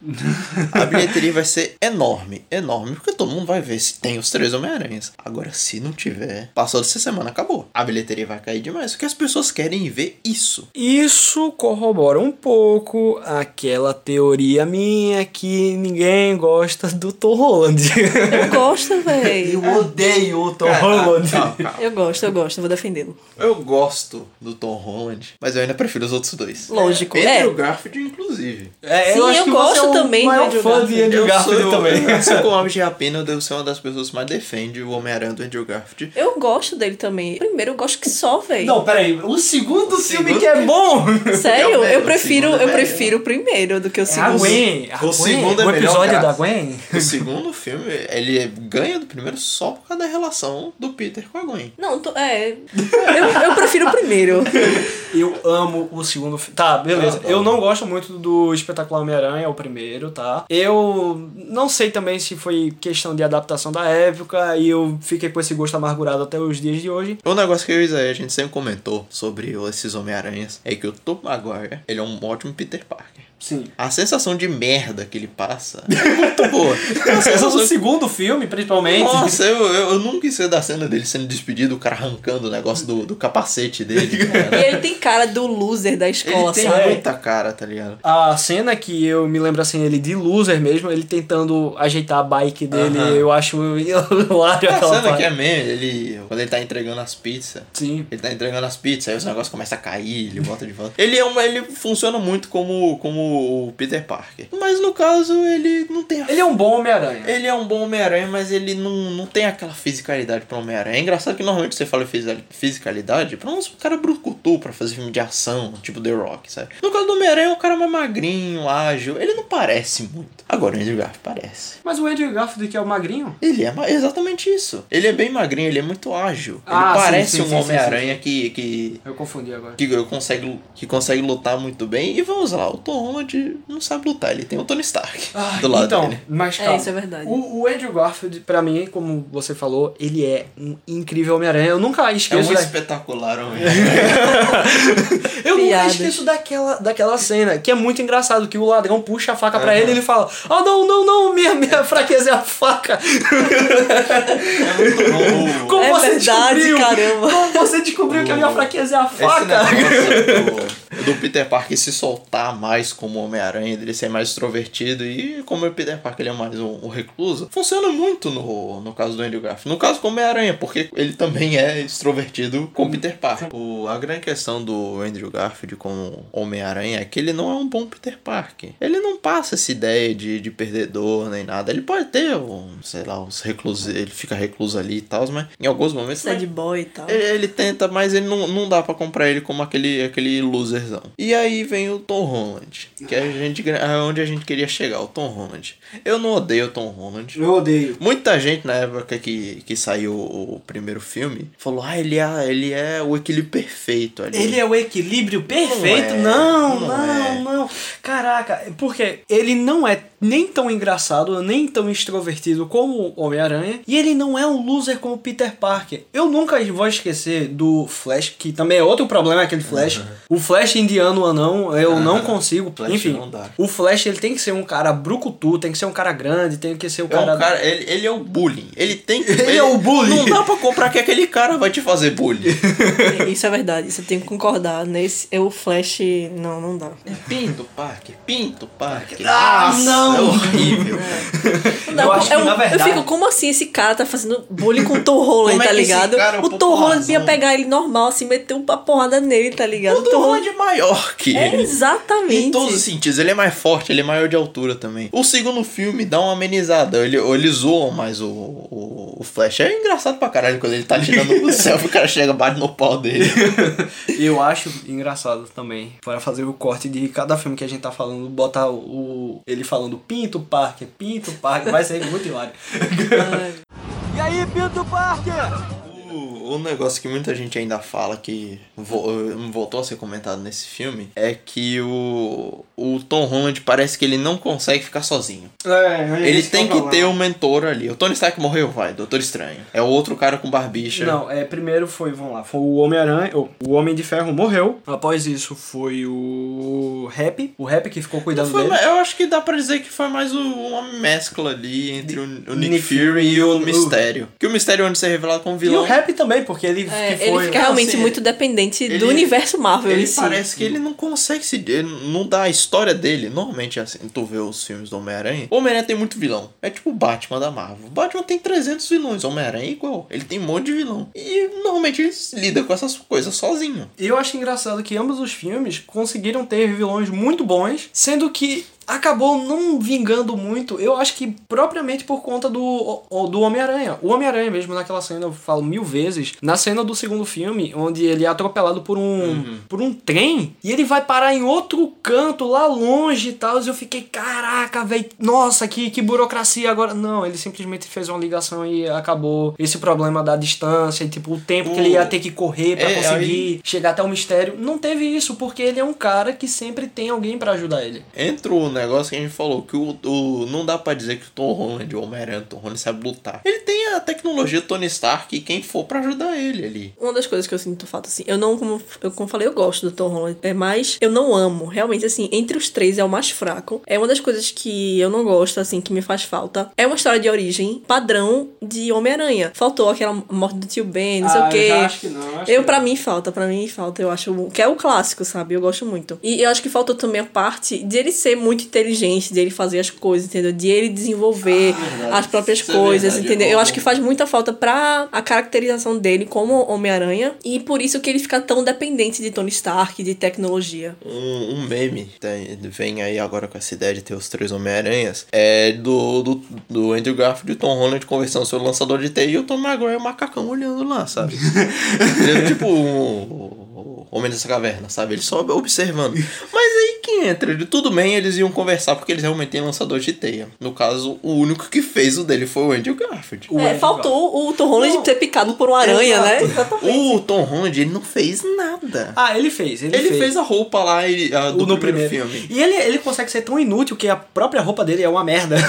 A bilheteria vai ser enorme, enorme, porque todo mundo vai ver se tem os três Homem-Aranhas. Agora, se não tiver, passou dessa semana, acabou. A bilheteria vai cair demais, porque as pessoas querem ver isso. Isso corrobora um pouco aquela teoria minha que ninguém gosta do Tom Holland. Eu gosto, véi. Eu odeio o Tom Holland. calma, calma. Eu gosto, eu gosto, eu vou defendê-lo. Eu gosto do Tom Holland, mas eu ainda prefiro os outros dois. Lógico, Andrew é. Garfield, inclusive. É, Sim, acho eu que gosto você é o também do Andrew fã de Garfield. Andrew Eu Garfield sou, também. Assim como Homem de Rapina, eu devo ser uma das pessoas que mais defende o Homem-Aranha do Andrew Garfield. Eu gosto dele também. Primeiro, eu gosto que só, véi. Não, peraí, o segundo filme segundo que é bom! (laughs) Sério, É o eu o prefiro, segundo é eu prefiro o primeiro do que o É a segundo. Gwen. a O Gwen, segundo é o melhor episódio da Gwen. O segundo filme, ele ganha do primeiro só por causa da relação do Peter com a Gwen. Não, tô- é. Eu, eu prefiro o primeiro. (laughs) Eu amo o segundo filme. Tá, beleza. Ah. Eu não gosto muito do Espetacular Homem-Aranha, o primeiro, tá? Eu não sei também se foi questão de adaptação da época e eu fiquei com esse gosto amargurado até os dias de hoje. Um negócio que eu e o a gente sempre comentou sobre esses Homem-Aranhas é que o Tom Maguire, ele é um ótimo Peter Parker. Sim. A sensação de merda que ele passa é muito boa. (laughs) A No sensação de... segundo filme, principalmente. Nossa, eu, eu, eu nunca esqueci da cena dele sendo despedido, o cara arrancando o negócio do, do capacete dele. (laughs) E cara. ele tem cara do loser da Ele escola, tem sabe? muita cara, tá ligado? A cena que eu me lembro assim, ele de loser mesmo, ele tentando ajeitar a bike dele, Aham. eu acho (laughs) hilário A aquela cena parte. que é meme, ele. Quando ele tá entregando as pizzas. Sim. Ele tá entregando as pizzas, aí os negócios começam a cair, ele volta de volta. Ele é um, ele funciona muito como, como o Peter Parker. Mas no caso, ele não tem a Ele é um bom Homem-Aranha. Ele é um bom Homem-Aranha, mas ele não, não tem aquela fisicalidade pra Homem-Aranha. É engraçado que normalmente você fala fisi- fisicalidade pra uns cara brucutu pra fazer filme de ação, tipo The Rock, sabe? No caso do Homem-Aranha, é um cara mais magrinho, ágil. Ele não parece muito. Agora o Andrew Garfield parece. Mas o Andrew Garfield que é o magrinho? Ele é exatamente isso. Ele é bem magrinho, ele é muito ágil. Ele Ah, sim, parece sim, um sim, Homem-Aranha que, que, Eu confundi agora. que consegue, que consegue lutar muito bem. E vamos lá, o Tom Holland não sabe lutar, ele tem o Tony Stark (laughs) do lado então, dele. mas É, calma. isso é verdade. O, o Andrew Garfield, pra mim, como você falou, ele é um incrível Homem-Aranha. Eu nunca É um esqueço. da- espetacular (laughs) homem. Eu nunca esqueço daquela, daquela cena, que é muito engraçado, que o ladrão puxa a faca pra Aham. ele e ele fala, ah não, não, não, minha, minha fraqueza é a faca. Como É você verdade, descobriu? caramba. Como você descobriu que a minha fraqueza é a faca? do, do Peter Parker se soltar mais como Homem-Aranha, dele ser mais extrovertido e como o Peter Parker ele é mais um, um recluso, funciona muito no, no caso do Andrew Garfield. No caso com o Homem-Aranha, porque ele também é extrovertido com o Peter Parker. O, a grande questão do Andrew Garfield como Homem-Aranha é que ele não é um bom Peter Parker. Ele não passa essa ideia de, de perdedor nem nada. Ele pode ter, um, sei lá, os reclusos, ele fica recluso ali e tal, mas em alguns momentos... Sad boy e tal. Ele, ele tenta, mas ele não, não dá pra comprar ele como aquele, aquele loserzão. E aí vem o Tom Holland, que a gente, onde a gente queria chegar, o Tom Holland. Eu não odeio o Tom Holland. Eu odeio. Muita gente na época que, que saiu o primeiro filme falou: Ah, ele é, ele é o equilíbrio perfeito ali. Ele é o equilíbrio perfeito? é, Não, não não, não, é. Caraca, porque ele não é nem tão engraçado, nem tão extrovertido como o Homem-Aranha, e ele não é um loser como o Peter Parker. Eu nunca vou esquecer do Flash, que também é outro problema, aquele Flash. O Flash indiano anão, eu não consigo. Flash Enfim, não dá. o Flash ele tem que ser um cara brucutu, tem que ser um cara grande, tem que ser o É cara. um cara, ele, ele é o bullying. Ele tem (laughs) Ele é o bullying. Não dá pra comprar que aquele cara vai te fazer bullying. (laughs) Isso é verdade, isso eu tenho que concordar. Nesse, eu, o Flash, não, não dá. Pinto Parker, Pinto Parker. Ah, Nossa, não! É horrível. Não, Eu acho que, eu, na eu verdade- fico, como assim esse cara tá fazendo bullying com o Tom Holland, é tá que ligado? é o Tom? Holland ia pegar ele normal, assim, meter uma porrada nele, tá ligado? O Tom Holland é maior que É, ele. exatamente. Em todos os sentidos, ele é mais forte, ele é maior de altura também. O segundo filme dá uma amenizada, ele, ele zoam mais o, o, o Flash. É engraçado pra caralho quando ele tá tirando o (laughs) céu, o cara chega, bate no pau dele. E (laughs) eu acho engraçado também, para fazer o corte de cada filme que a gente tá falando, botar o, ele falando Pinto Parker, Pinto Parker, vai ser muito hilário. (laughs) E aí, Pinto Parker? O, o negócio que muita gente ainda fala que vo- voltou a ser comentado nesse filme é que o, o Tom Holland parece que ele não consegue ficar sozinho. É, Ele tem que ter um mentor ali. O Tony Stark morreu, vai, Doutor Estranho. É o outro cara com barbicha. Não, é, primeiro foi, vamos lá, foi o Homem-Aranha, o, o Homem de Ferro morreu. Após isso foi o Rap, o Rap que ficou cuidando Foi dele. eu acho que dá pra dizer que foi mais um- uma mescla ali entre o, o Nick, Nick Fury e o Mistério. Que o Mistério onde ser revelado como E vilão. o Rap também, porque ele É, que ele foi... fica realmente assim, muito dependente ele- do universo Marvel Ele em si. parece que ele não consegue se. Ele não dá a história dele. Normalmente, assim, tu vê os filmes do Homem-Aranha. O Homem-Aranha tem muito vilão. É tipo o Batman da Marvel. O Batman tem 300 vilões. O Homem-Aranha é igual. Ele tem um monte de vilão. E normalmente ele lida com essas coisas sozinho. E eu acho engraçado que ambos os filmes conseguiram ter vilões muito bons, sendo que acabou não vingando muito, eu acho que propriamente por conta do, o- do Homem-Aranha. O Homem-Aranha mesmo naquela cena, eu falo mil vezes, na cena do segundo filme, onde ele é atropelado por um, por um trem, e ele vai parar em outro canto, lá longe e tal, e eu fiquei, caraca, velho, nossa, que, que burocracia agora. Não, ele simplesmente fez uma ligação e acabou esse problema da distância, e tipo, o tempo que ele ia ter que correr pra É, conseguir chegar até o mistério. Não teve isso, porque ele é um cara que sempre tem alguém pra ajudar ele. Entra o negócio que a gente falou, que o, o não dá pra dizer que o Tom Holland, o Homem-Aranha, o Tom Holland sabe lutar. Ele tem a tecnologia do Tony Stark e quem for pra ajudar ele ali. Uma das coisas que eu sinto falta, assim, eu não, como eu como falei, eu gosto do Tom Holland, é mais, eu não amo. Realmente, assim, entre os três é o mais fraco. É uma das coisas que eu não gosto, assim, que me faz falta. É uma história de origem padrão de Homem-Aranha. Faltou aquela morte do tio Ben, não sei o quê. que não. Eu, pra mim, falta, pra mim, falta. Eu acho que é o clássico, sabe? Eu gosto muito. E eu acho que faltou também a parte de ele ser muito inteligente, de ele fazer as coisas, entendeu? De ele desenvolver as próprias Isso é coisas, verdade, entendeu? é Eu acho que faz muita falta pra a caracterização dele como Homem-Aranha. E por isso que ele fica tão dependente de Tony Stark, de tecnologia. Um, um meme tem- vem aí agora com essa ideia de ter os três Homem-Aranhas é do, do, do Andrew Garfield e Tom Holland conversando sobre o lançador de teia e o Tom Maguire o macacão olhando lá, sabe? (laughs) Ele é tipo um- o Homem dessa Caverna, sabe? Ele só observando. Mas aí que entra, ele, tudo bem, eles iam conversar porque eles realmente têm lançador de teia. No caso, o único que fez o dele foi o Andrew Garfield. O É, Andrew faltou o Tom Holland Não. ter picado por uma aranha, né? Exato. O Tom Holland, ele não fez nada. Ah, ele fez, ele, ele fez. a roupa lá ele, a, do no primeiro, primeiro filme. E ele, ele consegue ser tão inútil que a própria roupa dele é uma merda. (laughs)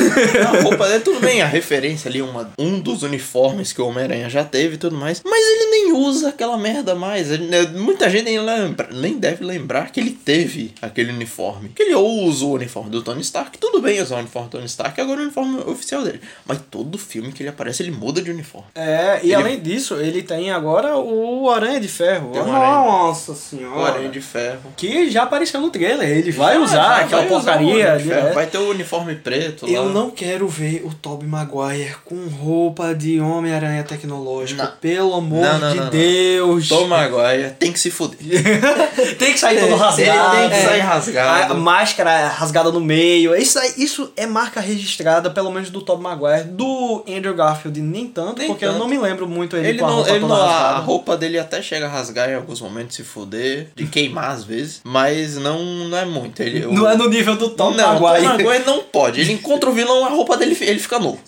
A roupa dele, tudo bem, a (laughs) referência ali, uma, um dos uniformes que o Homem-Aranha já teve e tudo mais. Mas ele nem usa aquela merda mais. Ele- né, muita gente nem, lembra, nem deve lembrar que ele teve aquele uniforme. Que ele ou usa o uniforme do Tony Stark, tudo bem usar o uniforme do Tony Stark, agora é o uniforme oficial dele. Mas todo filme que ele aparece, ele muda de uniforme. É, e Ele- além disso, ele tem agora o Aranha de Ferro. Tem um Aranha- Nossa O senhora. Aranha de Ferro. Que já apareceu no trailer. Ele vai Já, usar já aquela vai usar porcaria. Ferro. direto. Vai ter o uniforme preto lá. Eu não quero ver o Tobey Maguire com roupa de Homem-Aranha tecnológico. Não. Pelo amor Não, não, de não, não. Deus. Tom Maguire tem que se fuder. (laughs) tem que sair todo Ele rasgado. tem que É. sair A rasgado. máscara rasgada no meio. Isso, isso é marca registrada, pelo menos do Tobey Maguire. Do Andrew Garfield, nem tanto, Nem porque eu tanto. não me lembro muito ele, Ele com a não, roupa ele toda não- a roupa dele até chega a rasgar em alguns momentos, se fuder, de queimar às vezes, mas não, não é muito. Ele, o- Não é no nível do Tom não, o Tom Maguire. Maguire não pode. Ele (laughs) encontra o vilão, a roupa dele ele fica novo. (laughs)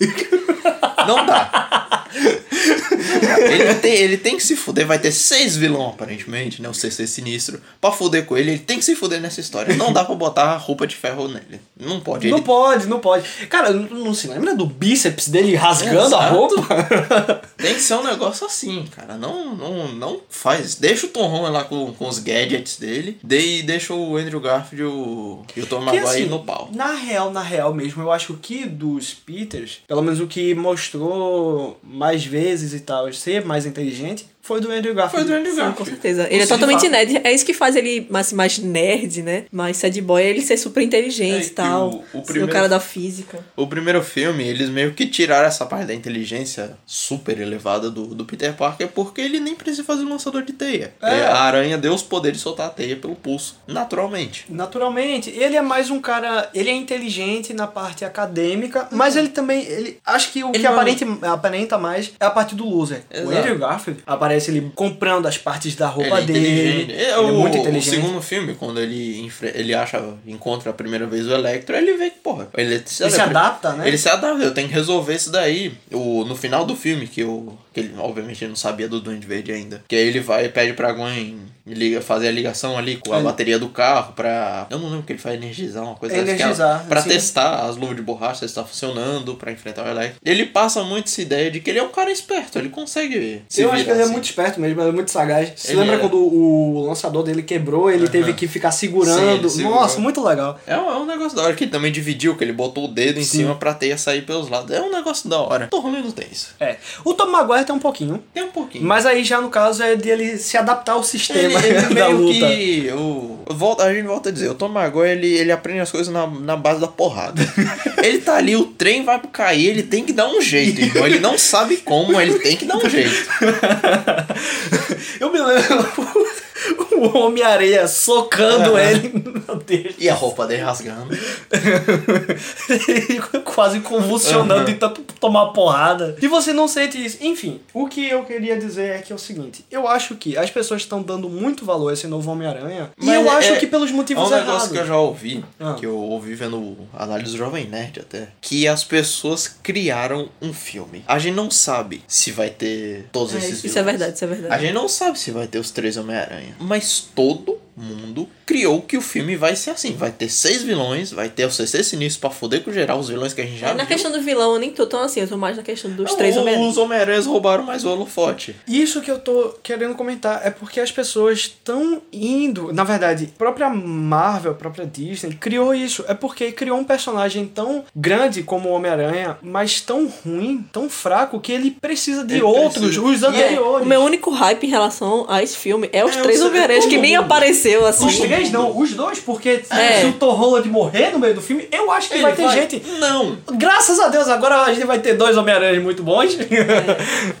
Não dá. Ele tem, ele tem que se fuder, vai ter seis vilões aparentemente, né? O CC sinistro. Pra fuder com ele, ele tem que se fuder nessa história. Não dá pra botar a roupa de ferro nele. Não pode. Não Ele pode, não pode. Cara, não, não se lembra do bíceps dele rasgando a roupa? (laughs) Tem que ser um negócio assim, cara. Não, não, não faz. Deixa o Tom Holland lá com, com os gadgets dele. dê- E deixa o Andrew Garfield e o, e o Tom Maguire assim, no pau. Na real, na real mesmo, eu acho que dos Peters, pelo menos o que mostrou mais vezes e tal, ser mais inteligente, foi do Andrew Garfield. Foi do Andrew Sim, com Garfield. certeza. Ele é totalmente nerd. É isso que faz ele mais, mais nerd, né? Mas sad boy é ele ser super inteligente É e tal. o- o primeiro- o cara da física. O primeiro filme, eles meio que tiraram essa parte da inteligência super elevada do, do Peter Parker porque ele nem precisa fazer um lançador de teia. É. É, A aranha deu os poderes de soltar a teia pelo pulso, naturalmente. Naturalmente, ele é mais um cara. Ele é inteligente na parte acadêmica, mas ele também. Ele, acho que o Ele que não- aparente, aparenta mais é a parte do loser. O Exato. Andrew Garfield aparece ele comprando as partes da roupa ele é dele. Ele É, é o, muito o inteligente. segundo filme, quando ele, ele acha, encontra a primeira vez o Electro, ele vê que, porra, ele se, Ele se adapta, né? Ele se adapta, eu tenho que resolver isso daí. O, no final do filme, que, o, que ele, obviamente, não sabia do Duende Verde ainda. Que aí ele vai e pede pra Gwen liga, fazer a ligação ali com a Ele- bateria do carro pra. Eu não lembro o que ele faz energizar uma coisa que Energizar, é Pra sim. testar as luvas de borracha se está funcionando, pra enfrentar o Electro. Ele passa muito essa ideia de que ele é um cara esperto, ele consegue. se Eu acho que ele é assim. muito esperto mesmo, ele é muito sagaz. Você Ele lembra é. quando o lançador dele quebrou, ele teve que ficar Sim, segurando? segurou. Nossa, muito legal. É um, é um negócio da hora que ele também dividiu, que ele botou o dedo em Sim. cima pra teia sair pelos lados. É um negócio da hora. Tom Holland não tem isso. É. O Tom Maguire tem um pouquinho. Tem um pouquinho. Mas aí já no caso é de ele se adaptar ao sistema ele (laughs) da meio luta. que. O, volta, a gente volta a dizer, o Tom Maguire ele, ele aprende as coisas na, na base da porrada. (laughs) ele tá ali, o trem vai cair, ele tem que dar um jeito, irmão. Ele não sabe como, ele tem que dar um jeito. (laughs) Eu me lembro o Homem-Areia socando ele. Meu Deus. E a roupa dele rasgando. Ele (laughs) Quase convulsionando de tanto tomar porrada. E você não sente isso. Enfim, o que eu queria dizer é que é o seguinte: eu acho que as pessoas estão dando muito valor a esse novo Homem-Aranha. E Mas eu é- acho é- que pelos É motivos um negócio errados. que eu já ouvi, Ah. que eu ouvi vendo análise do Jovem Nerd até, que as pessoas criaram um filme. A gente não sabe se vai ter todos É, esses isso é vilões. verdade, isso é A verdade. gente não sabe se vai ter os três Homem-Aranha. Mas todo mundo criou que o filme vai ser assim. Vai ter seis vilões, vai ter o CC Sinistro pra foder com geral os vilões que a gente já É, na viu. questão do vilão, eu nem tô tão assim, eu tô mais na questão dos Não, três os Homem-Aranha. Homem-Aranhas roubaram mais o holofote. Isso que eu tô querendo comentar é porque as pessoas estão indo. Na verdade, a própria Marvel, a própria Disney criou isso. É porque criou um personagem tão grande como o Homem-Aranha, mas tão ruim, tão fraco, que ele precisa de Ele outros, precisa- os E é, anteriores. O meu único hype em relação a esse filme é os É, três Homem-Aranhas que nem apareceram cresceu assim. Os três não, os dois, porque É. se o Tom Holland morrer no meio do filme, eu acho que Ele vai ter vai- gente. Não, Graças a Deus, agora a gente vai ter dois Homem-Aranha muito bons.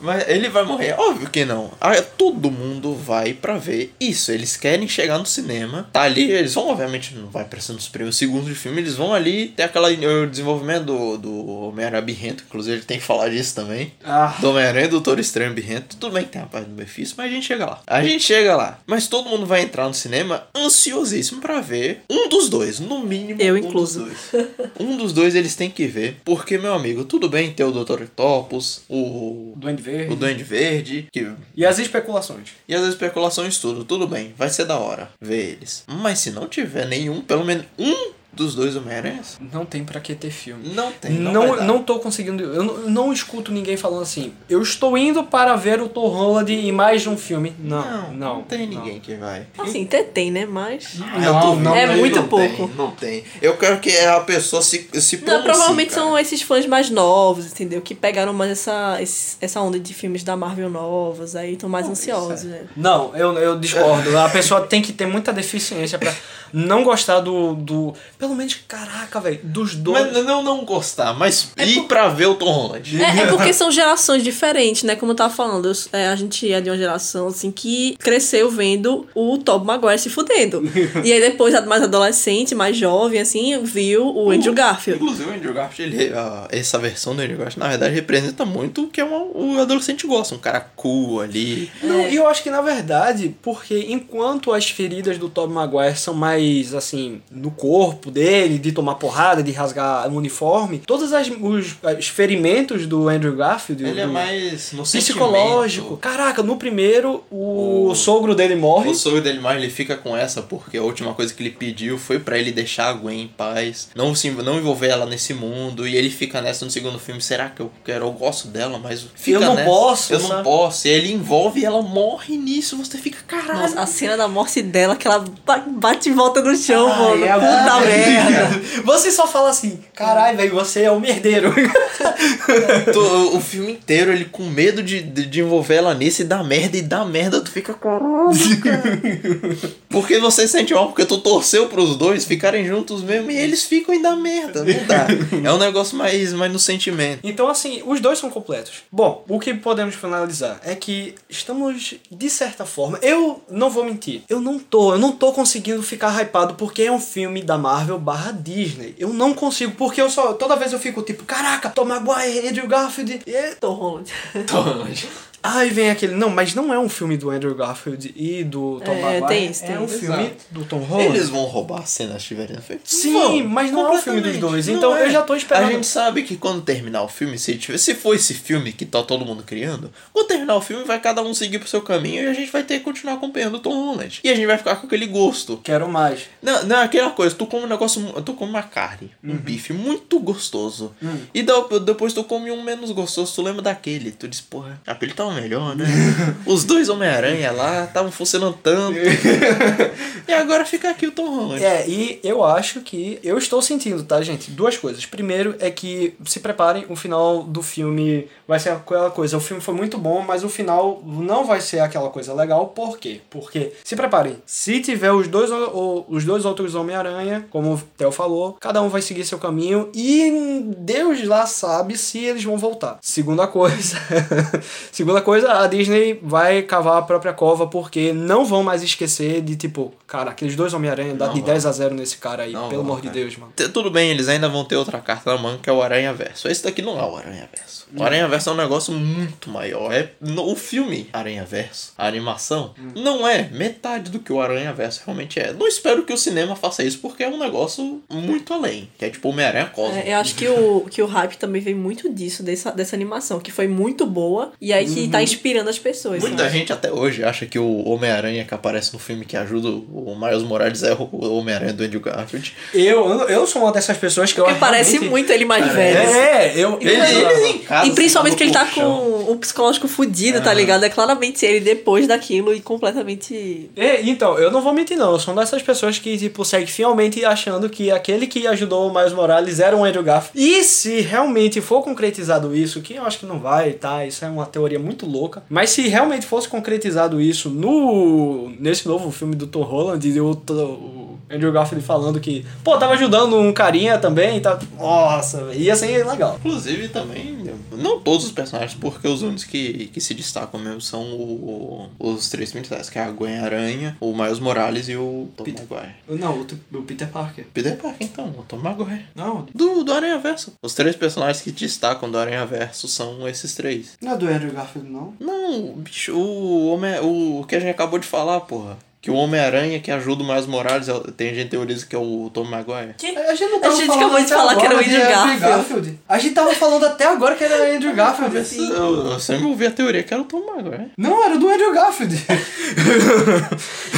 mas ele vai morrer. Óbvio que não. Ah, Todo mundo vai pra ver isso. Eles querem chegar no cinema. Tá ali, eles vão, obviamente, não vai aparecer nos primeiros segundos de filme. Eles vão ali ter aquela, o desenvolvimento do, do Homem-Aranha Birrento. Inclusive, ele tem que falar disso também. Ah. Do Homem-Aranha e do Doutor Estranho Birrento. Tudo bem que tem a parte do Mephisto, mas a gente chega lá. A gente chega lá. Mas todo mundo vai entrar no cinema ansiosíssimo pra ver um dos dois. No mínimo, Eu um incluso. dos dois. Um dos dois eles têm que ver. Porque, meu amigo, tudo bem ter o Dr. Octopus, o Duende Verde. o Duende Verde, que... E as especulações. e as especulações tudo, tudo bem, vai ser da hora ver eles. Mas se não tiver nenhum, pelo menos um dos dois Homem-Aranhas, Não tem pra que ter filme. não tem, não, Não, não tô conseguindo. Eu não, não escuto ninguém falando assim. Eu estou indo para ver o Tom Holland em mais um filme. Não, não, não. não, tem ninguém que vai. Assim, até tem, né? Mas. Não, não. É Não, muito não tem, pouco. não tem. Eu quero que a pessoa se, se Não, pronuncie, provavelmente cara. são esses fãs mais novos, entendeu? Que pegaram mais essa, essa onda de filmes da Marvel novos, aí estão mais ansiosos, né? Não, eu, eu discordo. A pessoa tem que ter muita deficiência pra não gostar do. do pelo menos, caraca, velho, dos dois. Mas não, não gostar, mas ir pra ver o Tom Holland. É, é porque são gerações diferentes, né? Como eu tava falando, eu- é, a gente é de uma geração, assim, que cresceu vendo o Tobey Maguire se fudendo. (laughs) e aí depois, mais adolescente, mais jovem, assim, viu o Andrew Garfield. Inclusive o Andrew Garfield, ele, ah, essa versão do Andrew Garfield, na verdade, representa muito o que é uma- o adolescente gosta. Um cara cool ali. Não, e eu acho que na verdade, porque enquanto as feridas do Tobey Maguire são mais assim, no corpo dele, de tomar porrada, de rasgar o uniforme, todos as, os, os ferimentos do Andrew Garfield, Ele é do- mais no psicológico. sentimento. Caraca, no primeiro, o, sogro dele morre. O sogro dele mais ele fica com essa porque a última coisa que ele pediu foi pra ele deixar a Gwen em paz, não se não envolver ela nesse mundo e ele fica nessa no segundo filme, será que eu quero, eu gosto dela, mas fica Eu não nessa, posso, eu não sabe? posso. E ele envolve e ela morre nisso, você fica caralho. Nossa, a cena da morte dela, que ela ba- bate e volta no chão, Ai, mano. é Puta a- merda. Você só fala assim, caralho, velho, você é um merdeiro. (laughs) Tu- o filme inteiro ele com medo de, de, de envolver ela nisso e dá merda e dá merda, tu fica caralho, cara. (laughs) Porque você sente mal porque tu torceu pros dois ficarem juntos mesmo e eles ficam e dá merda, não dá. É um negócio mais, mais no sentimento. Então, assim, os dois são completos. Bom, o que podemos finalizar é que estamos, de certa forma, eu não vou mentir, eu não tô, eu não tô conseguindo ficar hypado porque é um filme da Marvel barra Disney. Eu não consigo, porque eu só, toda vez eu fico tipo, caraca, Tom Maguire, Andrew Garfield, é... Tom Holland. (laughs) Aí vem aquele, não, mas não é um filme do Andrew Garfield e do Tom É, Maguire, tem isso, é tem um isso. filme Exato. do Tom Holland. Eles vão roubar cenas que tiverem feito? Sim, Vão, mas não é um filme dos dois, Não então é. eu já tô esperando. A gente sabe que quando terminar o filme, se, tiver, se for esse filme que tá todo mundo criando, quando terminar o filme, vai cada um seguir pro seu caminho e a gente vai ter que continuar acompanhando o Tom Holland. E a gente vai ficar com aquele gosto. Quero mais. Não, não, aquela coisa, tu come um negócio, tu come uma carne, um bife muito gostoso. E da- depois tu come um menos gostoso, tu lembra daquele. Tu diz, porra, aquele tava melhor, né? Os dois Homem-Aranha lá estavam funcionando tanto. e agora fica aqui o Tom Holland. É, e eu acho que eu estou sentindo, tá, gente? Duas coisas. Primeiro é que se preparem, o final do filme vai ser aquela coisa. O filme foi muito bom, mas o final não vai ser aquela coisa legal. Por quê? Porque se preparem. Se tiver os dois o- os dois outros Homem-Aranha, como o Theo falou, cada um vai seguir seu caminho e Deus lá sabe se eles vão voltar. Segunda coisa, (laughs) segunda coisa, a Disney vai cavar a própria cova porque não vão mais esquecer de tipo, cara, aqueles dois Homem-Aranha dá de vão. 10 a 0 nesse cara aí, Não pelo vão, amor de cara. Deus, mano. Tudo bem, eles ainda vão ter outra carta na manga que é o Aranha Verso. Esse daqui não é o Aranha Verso. O Aranha Verso é um negócio muito maior. É no, o filme Aranha Verso, a animação, não é metade do que o Aranha Verso realmente é. Não espero que o cinema faça isso porque é um negócio muito além. Que é tipo Homem-Aranha Cosmo. É, eu acho que o, que o hype também veio muito disso, dessa, dessa animação, que foi muito boa e aí que tá inspirando as pessoas. Muita sabe? gente até hoje acha que o Homem-Aranha que aparece no filme que ajuda o Miles Morales é o Homem-Aranha do Andrew Garfield. Eu, eu sou uma dessas pessoas que eu Porque parece realmente- muito ele mais velho. É, eu, Ele, ele em casa, E principalmente que ele tá com o psicológico fudido, tá ligado? É claramente ele depois daquilo e completamente. É, então, eu não vou mentir não, eu sou uma dessas pessoas que, tipo, segue fielmente achando que aquele que ajudou o Miles Morales era um Andrew Garfield. E se realmente for concretizado isso, que eu acho que não vai, tá? Isso é uma teoria muito muito louca. Mas se realmente fosse concretizado isso no nesse novo filme do Tom Holland e o, o Andrew Garfield falando que, pô, tava ajudando um carinha também e tá. Nossa, ia ser legal. Inclusive também, não todos os personagens, porque os únicos que, que se destacam mesmo são o, os três militares, que é a Gwen Aranha, o Miles Morales e o Tom Peter- Maguire. Não, o, o Peter Parker. Peter Parker, então, o Tom Maguire. Não, Do, do Aranha Verso. Os três personagens que destacam do Aranha Verso são esses três. não é do Andrew Garfield, não. Não, bicho, o, Homem, o que a gente acabou de falar, porra. Que o Homem-Aranha que ajuda o Miles Morales, é tem gente que teoriza que é o Tom Maguire. A gente não A gente acabou de falar que era o Andrew Garfield. A gente tava falando até agora que era o Andrew Garfield. Eu, eu sempre ouvi a teoria que era o Tom Maguire. Não, era do Andrew Garfield.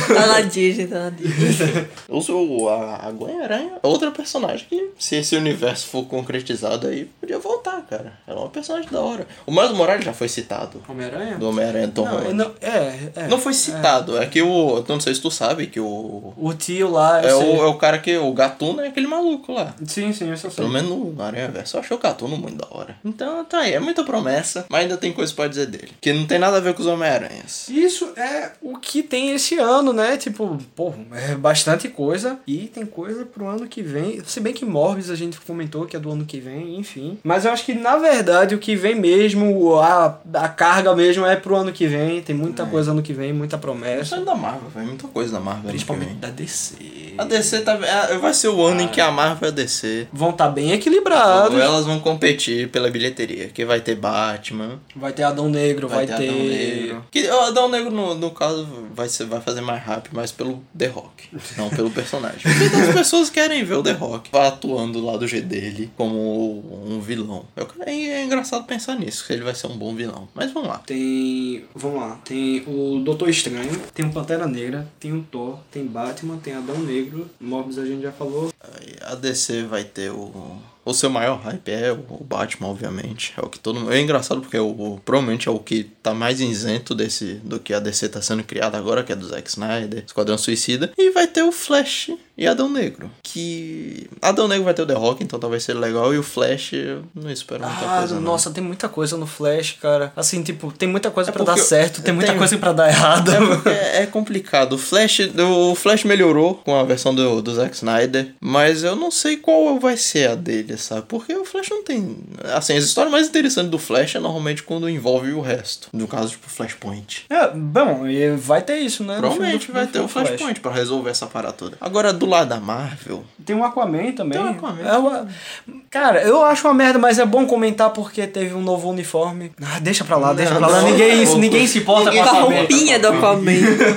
Tá na Disney, tá na Disney. O, o- a, a Gwen Aranha é outra personagem que, se esse universo for concretizado aí, podia voltar, cara. Ela é uma personagem da hora. O Miles Morales já foi citado. Homem-Aranha? Do Homem-Aranha do Tom Não, não, é, é. Não foi citado, é. que o. Não sei se tu sabe que o. O tio lá, É o, é o cara que. O gatuno é aquele maluco lá. Sim, sim, isso eu sei. Pelo menos no Aranha Verso. Eu achei o Gatuno muito da hora. Então tá aí, é muita promessa, mas ainda tem coisa pra dizer dele. Que não tem nada a ver com os Homem-Aranhas. Isso é o que tem esse ano, né? Tipo, pô, é bastante coisa. E tem coisa pro ano que vem. Se bem que Morbius a gente comentou que é do ano que vem, enfim. Mas eu acho que, na verdade, o que vem mesmo, a, a carga mesmo é pro ano que vem. Tem muita coisa ano que vem, muita Isso promessa. é da Marvel, vai muita coisa da Marvel. Principalmente vem. da DC. A DC tá. é, Vai ser o ano em que a Marvel e a DC. Vão estar bem equilibrados. Elas vão competir pela bilheteria. Que vai ter Batman, Vai ter Adão Negro, vai, vai, ter. Adão Negro. Que o Adão Negro, no, no caso, vai, ser, vai fazer mais rápido, mas pelo The Rock. (laughs) Não pelo personagem. Porque as pessoas querem ver o The Rock atuando lá do jeito dele como um vilão. Eu- É, é engraçado pensar nisso, que ele vai ser um bom vilão. Mas vamos lá. Tem. Vamos lá. Tem o Doutor Estranho, tem o Pantera Negra, tem o Thor, tem Batman, tem Adão Negro. Morbius a gente já falou. A DC vai ter o. O seu maior hype é o Batman, obviamente. É o que todo mundo. É engraçado porque o, o- provavelmente é o que tá mais isento desse do que a DC tá sendo criada agora, que é do Zack Snyder, Esquadrão Suicida. E vai ter o Flash e Adão Negro. Que. Adão Negro vai ter o The Rock, então talvez seja legal. E o Flash, eu não espero muita Ah, coisa. não. nossa, tem muita coisa no Flash, cara. Assim, tipo, tem muita coisa É pra dar certo, tem muita tem- coisa pra dar errado. É é complicado. O Flash, o Flash melhorou com a versão do, do Zack Snyder, mas eu não sei qual vai ser a dele, sabe? Porque o Flash não tem. Assim, as histórias mais interessantes do Flash é normalmente quando envolve o resto. No caso, tipo, Flashpoint. É, bom, vai ter isso, né? Provavelmente vai ter o Flash. Flashpoint pra resolver essa parada toda. Agora, do lado da Marvel. Tem um Aquaman também. Tem um Aquaman. É uma- Cara, eu acho uma merda, mas é bom comentar porque teve um novo uniforme. (laughs) Ah, deixa pra lá, deixa Não, pra lá. não. Ninguém, ninguém se importa Ninguém com a a Aquaman. roupinha do Aquaman.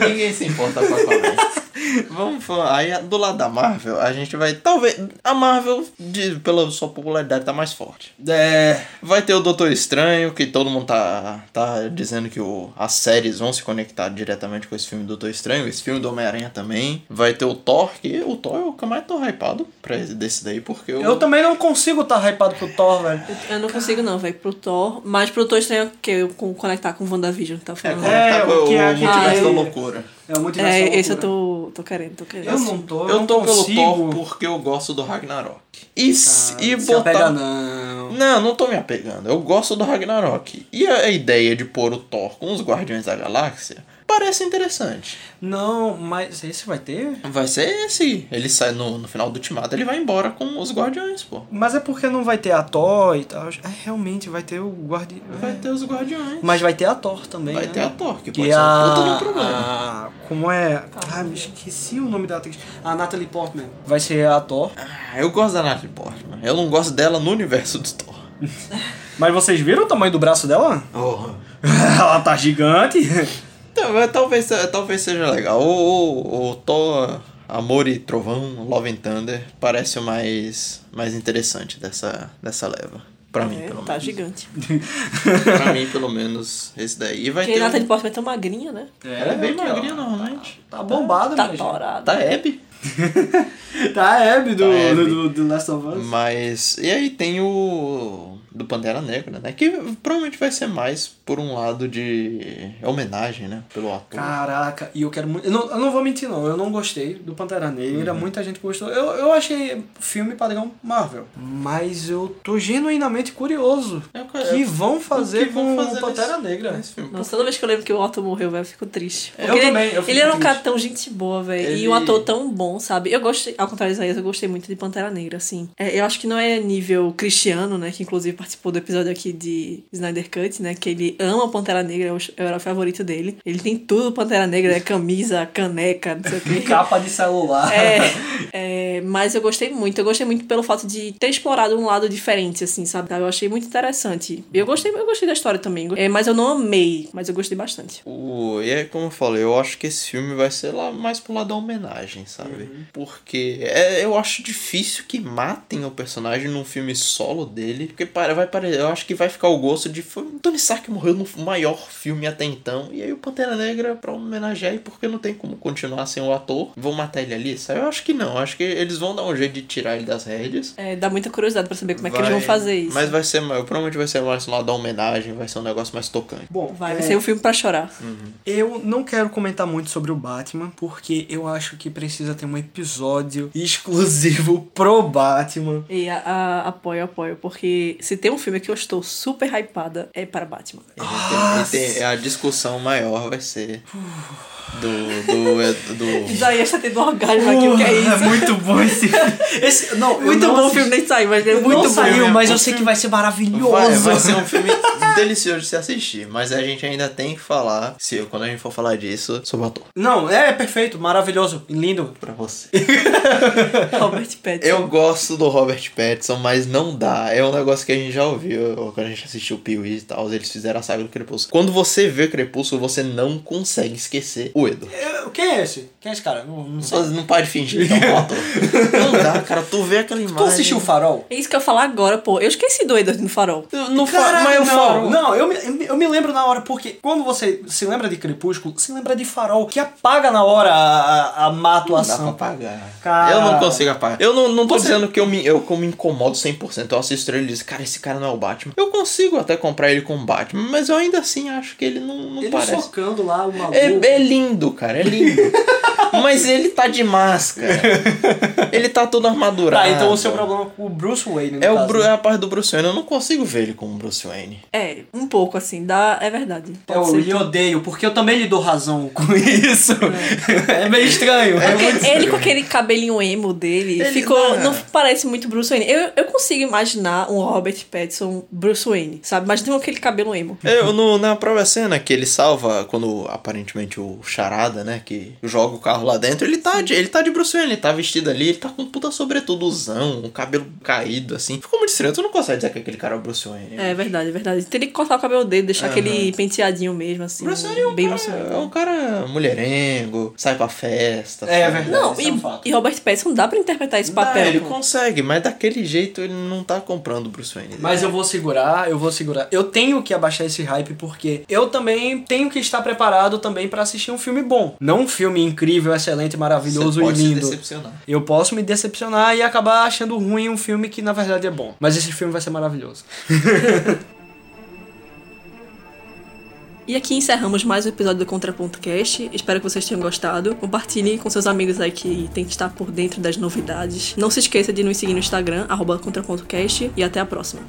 Ninguém se importa com a Aquaman. (laughs) Vamos falar. Aí, do lado da Marvel, a gente vai. Talvez. A Marvel, de, pela sua popularidade, tá mais forte. É. Vai ter o Doutor Estranho, que todo mundo tá, tá dizendo que o, as séries vão se conectar diretamente com esse filme do Doutor Estranho, esse filme do Homem-Aranha também. Vai ter o Thor, que o Thor é o que eu mais tô hypado pra esse- desse daí, porque eu. Eu também não consigo estar tá hypado pro Thor, velho. Eu não consigo não, velho, pro Thor. Mas pro Thor estranho que eu conectar com o WandaVision que tá É, falando. conectar É, com o que o a gente- multiverso da Ah, é. loucura. É o multiverso É, da esse eu tô, tô querendo, tô querendo. Eu não tô, Eu não tô consigo. pelo Thor porque eu gosto do Ragnarok. E, se- e Se botar. apega não. Não, não tô me apegando. Eu gosto do Ragnarok. E a, a ideia de pôr o Thor com os Guardiões da Galáxia parece interessante. Não, mas esse vai ter? Vai ser esse. Ele sai no, no final do Ultimato, ele vai embora com os Guardiões, pô. Mas é porque não vai ter a Thor e tal. É, realmente vai ter o guardião. Vai ter os Guardiões. Mas vai ter a Thor também. Vai né? ter a Thor, que, Que pode é ser um puta problema. a- Como é? Ah, me esqueci o nome da atriz. A Natalie Portman. Vai ser a Thor. Ah, eu gosto da Natalie Portman. Eu não gosto dela no universo do Thor. (laughs) Mas vocês viram o tamanho do braço dela? (laughs) Ela tá gigante. Então, é, talvez, talvez seja legal. O, o, o Thor, Amor e Trovão, Love and Thunder, parece o mais, mais interessante dessa, dessa leva. Pra mim, É, pelo tá menos. gigante. (laughs) Pra mim, pelo menos, esse daí. E vai Porque ter. Natalie Portman é tão magrinha, né? Ela é bem magrinha normalmente. Tá bombado, Tá minha gente. torada. Tá Abby. Tá Abby (laughs) do, Tá do, do, do Last of Us. Mas. E aí tem o. do Pantera Negra, né? Que provavelmente vai ser mais por um lado de homenagem, né? Pelo ator. Caraca, e eu quero muito. Eu não, eu não vou mentir, não. Eu não gostei do Pantera Negra. Uhum. Muita gente gostou. Eu, eu achei filme padrão Marvel. Mas eu tô genuinamente curioso. É, O cara, que vão fazer que vão com fazer o Pantera nesse- Negra? nesse filme? Nossa, toda vez que eu lembro que o Otto morreu, velho, eu fico triste. Eu Porque ele- também, eu fico Ele era um cara tão gente boa, velho. E Ele- um ator tão bom, sabe? Eu gostei, ao contrário de Isaías, eu gostei muito de Pantera Negra, assim. É, eu acho que não é nível Cristiano, né? Que inclusive participou do episódio aqui de Snyder Cut, né? Que ele ama Pantera Negra, é o era o favorito dele. Ele tem tudo Pantera Negra, é camisa, caneca, não sei o quê. (laughs) Capa de celular. É, é, mas eu gostei muito. Eu gostei muito pelo fato de ter explorado um lado diferente, assim, sabe? Eu achei muito interessante. E eu gostei, eu gostei da história também. É, mas eu não amei, mas eu gostei bastante. O, e é como eu falei, eu acho que esse filme vai ser lá mais pro lado da homenagem, sabe? Uhum. Porque é, eu acho difícil que matem o personagem num filme solo dele. Porque para, vai parecer, eu acho que vai ficar o gosto de. Foi, o Tony Stark morreu no maior filme até então. E aí o Pantera Negra, pra homenagear, e porque não tem como continuar sem o ator, vão matar ele ali, sabe? Eu acho que não. Eu acho que eles vão dar um jeito de tirar ele das rédeas. É, dá muita curiosidade pra saber como é que Vai- eles vão fazer isso. Mas vai ser, mais- provavelmente vai ser mais no lado da homenagem, vai ser um negócio mais tocante. Bom, Vai, é, vai ser um filme pra chorar. Eu não quero comentar muito sobre o Batman, porque eu acho que precisa ter um episódio (laughs) exclusivo pro Batman. E a, a- apoio, apoio, porque se tem um filme que eu estou super hypada, é para Batman. Ele tem- ele tem- a discussão maior vai ser do. do, do Isaías tá tendo orgasmo aqui, o que é isso? muito bom esse esse Não, Muito não bom o filme, nem sai, mas é muito não bom. saiu, bom. mas eu sei que filme- vai ser maravilhoso. Vai, vai ser um (laughs) filme delicioso de se assistir, mas a gente ainda tem que falar, se quando a gente for falar disso, sobre o ator. Não, é perfeito, maravilhoso, lindo. Pra você. (laughs) Robert Pattinson. Eu gosto do Robert Pattinson, mas não dá. É um negócio que a gente já ouviu quando a gente assistiu o Pee-wee e tal. Eles fizeram a saga do Crepúsculo. Quando você vê Crepúsculo, você não consegue esquecer o Edo. Eu- Quem é esse? Quem é esse cara? Não, não sei. Só não pode fingir que é um (laughs) ator. Não dá, cara. Tu vê aquela imagem. Tu assistiu o Farol? É isso que eu ia falar agora, pô. Eu esqueci do Edward no farol. No fa... Caraca, Mas eu não, falo. Não, eu me, eu me lembro na hora, porque quando você se lembra de Crepúsculo, se lembra de Farol, que apaga na hora a, a, a má Não dá pra atuação. apagar. Cara. Eu não consigo apagar. Eu não, não tô Você- dizendo que eu me, eu, que eu me incomodo 100%. Eu assisto ele e diz, cara, esse cara não é o Batman. Eu consigo até comprar ele com o Batman, mas eu ainda assim acho que ele não, não Ele parece. socando lá o maluco. É, é lindo, cara, é lindo. (laughs) Mas ele tá de máscara. (laughs) Ele tá todo armadurado. Tá, então o seu problema com o Bruce Wayne, É, o caso, Bru- né? é a parte do Bruce Wayne. Eu não consigo ver ele como Bruce Wayne. É, um pouco assim, dá, é verdade. É, Pode eu lhe que- odeio, porque eu também lhe dou razão (laughs) com isso. (laughs) É, meio estranho. É muito ele estranho. com aquele cabelinho emo dele Ele ficou. não- Não parece muito Bruce Wayne. Eu, eu consigo imaginar um Robert Pattinson Bruce Wayne, sabe? Mas não aquele cabelo emo. Eu, no, na própria cena que ele salva, quando aparentemente o Charada, né, que joga o carro lá dentro, ele tá de, ele tá de Bruce Wayne, ele tá vestido ali, ele tá com um puta sobretudozão, um cabelo caído, assim. Ficou muito estranho, tu não consegue dizer que aquele cara é o Bruce Wayne. É verdade, é verdade. Teria que cortar o cabelo dele, deixar aquele penteadinho mesmo, assim. Bruce Wayne é um, bem cara, Bruce Wayne. é um cara mulherengo, sai pra festa. É sabe? verdade. Não, Esse é um e, fato. e Robert Pattinson dá pra interpretar esse Dá, papel. ele pô. consegue, mas daquele jeito ele não tá comprando o Bruce Wayne. Mas eu vou segurar, eu vou segurar. Eu tenho que abaixar esse hype porque eu também tenho que estar preparado também pra assistir um filme bom. Não um filme incrível, excelente, maravilhoso e lindo. decepcionar. Eu posso me decepcionar e acabar achando ruim um filme que na verdade é bom. Mas esse filme vai ser maravilhoso. (laughs) E aqui encerramos mais um episódio do Contraponto Cast. Espero que vocês tenham gostado. Compartilhe com seus amigos aí que tem que estar por dentro das novidades. Não se esqueça de nos seguir no Instagram, arroba ContrapontoCast. E até a próxima.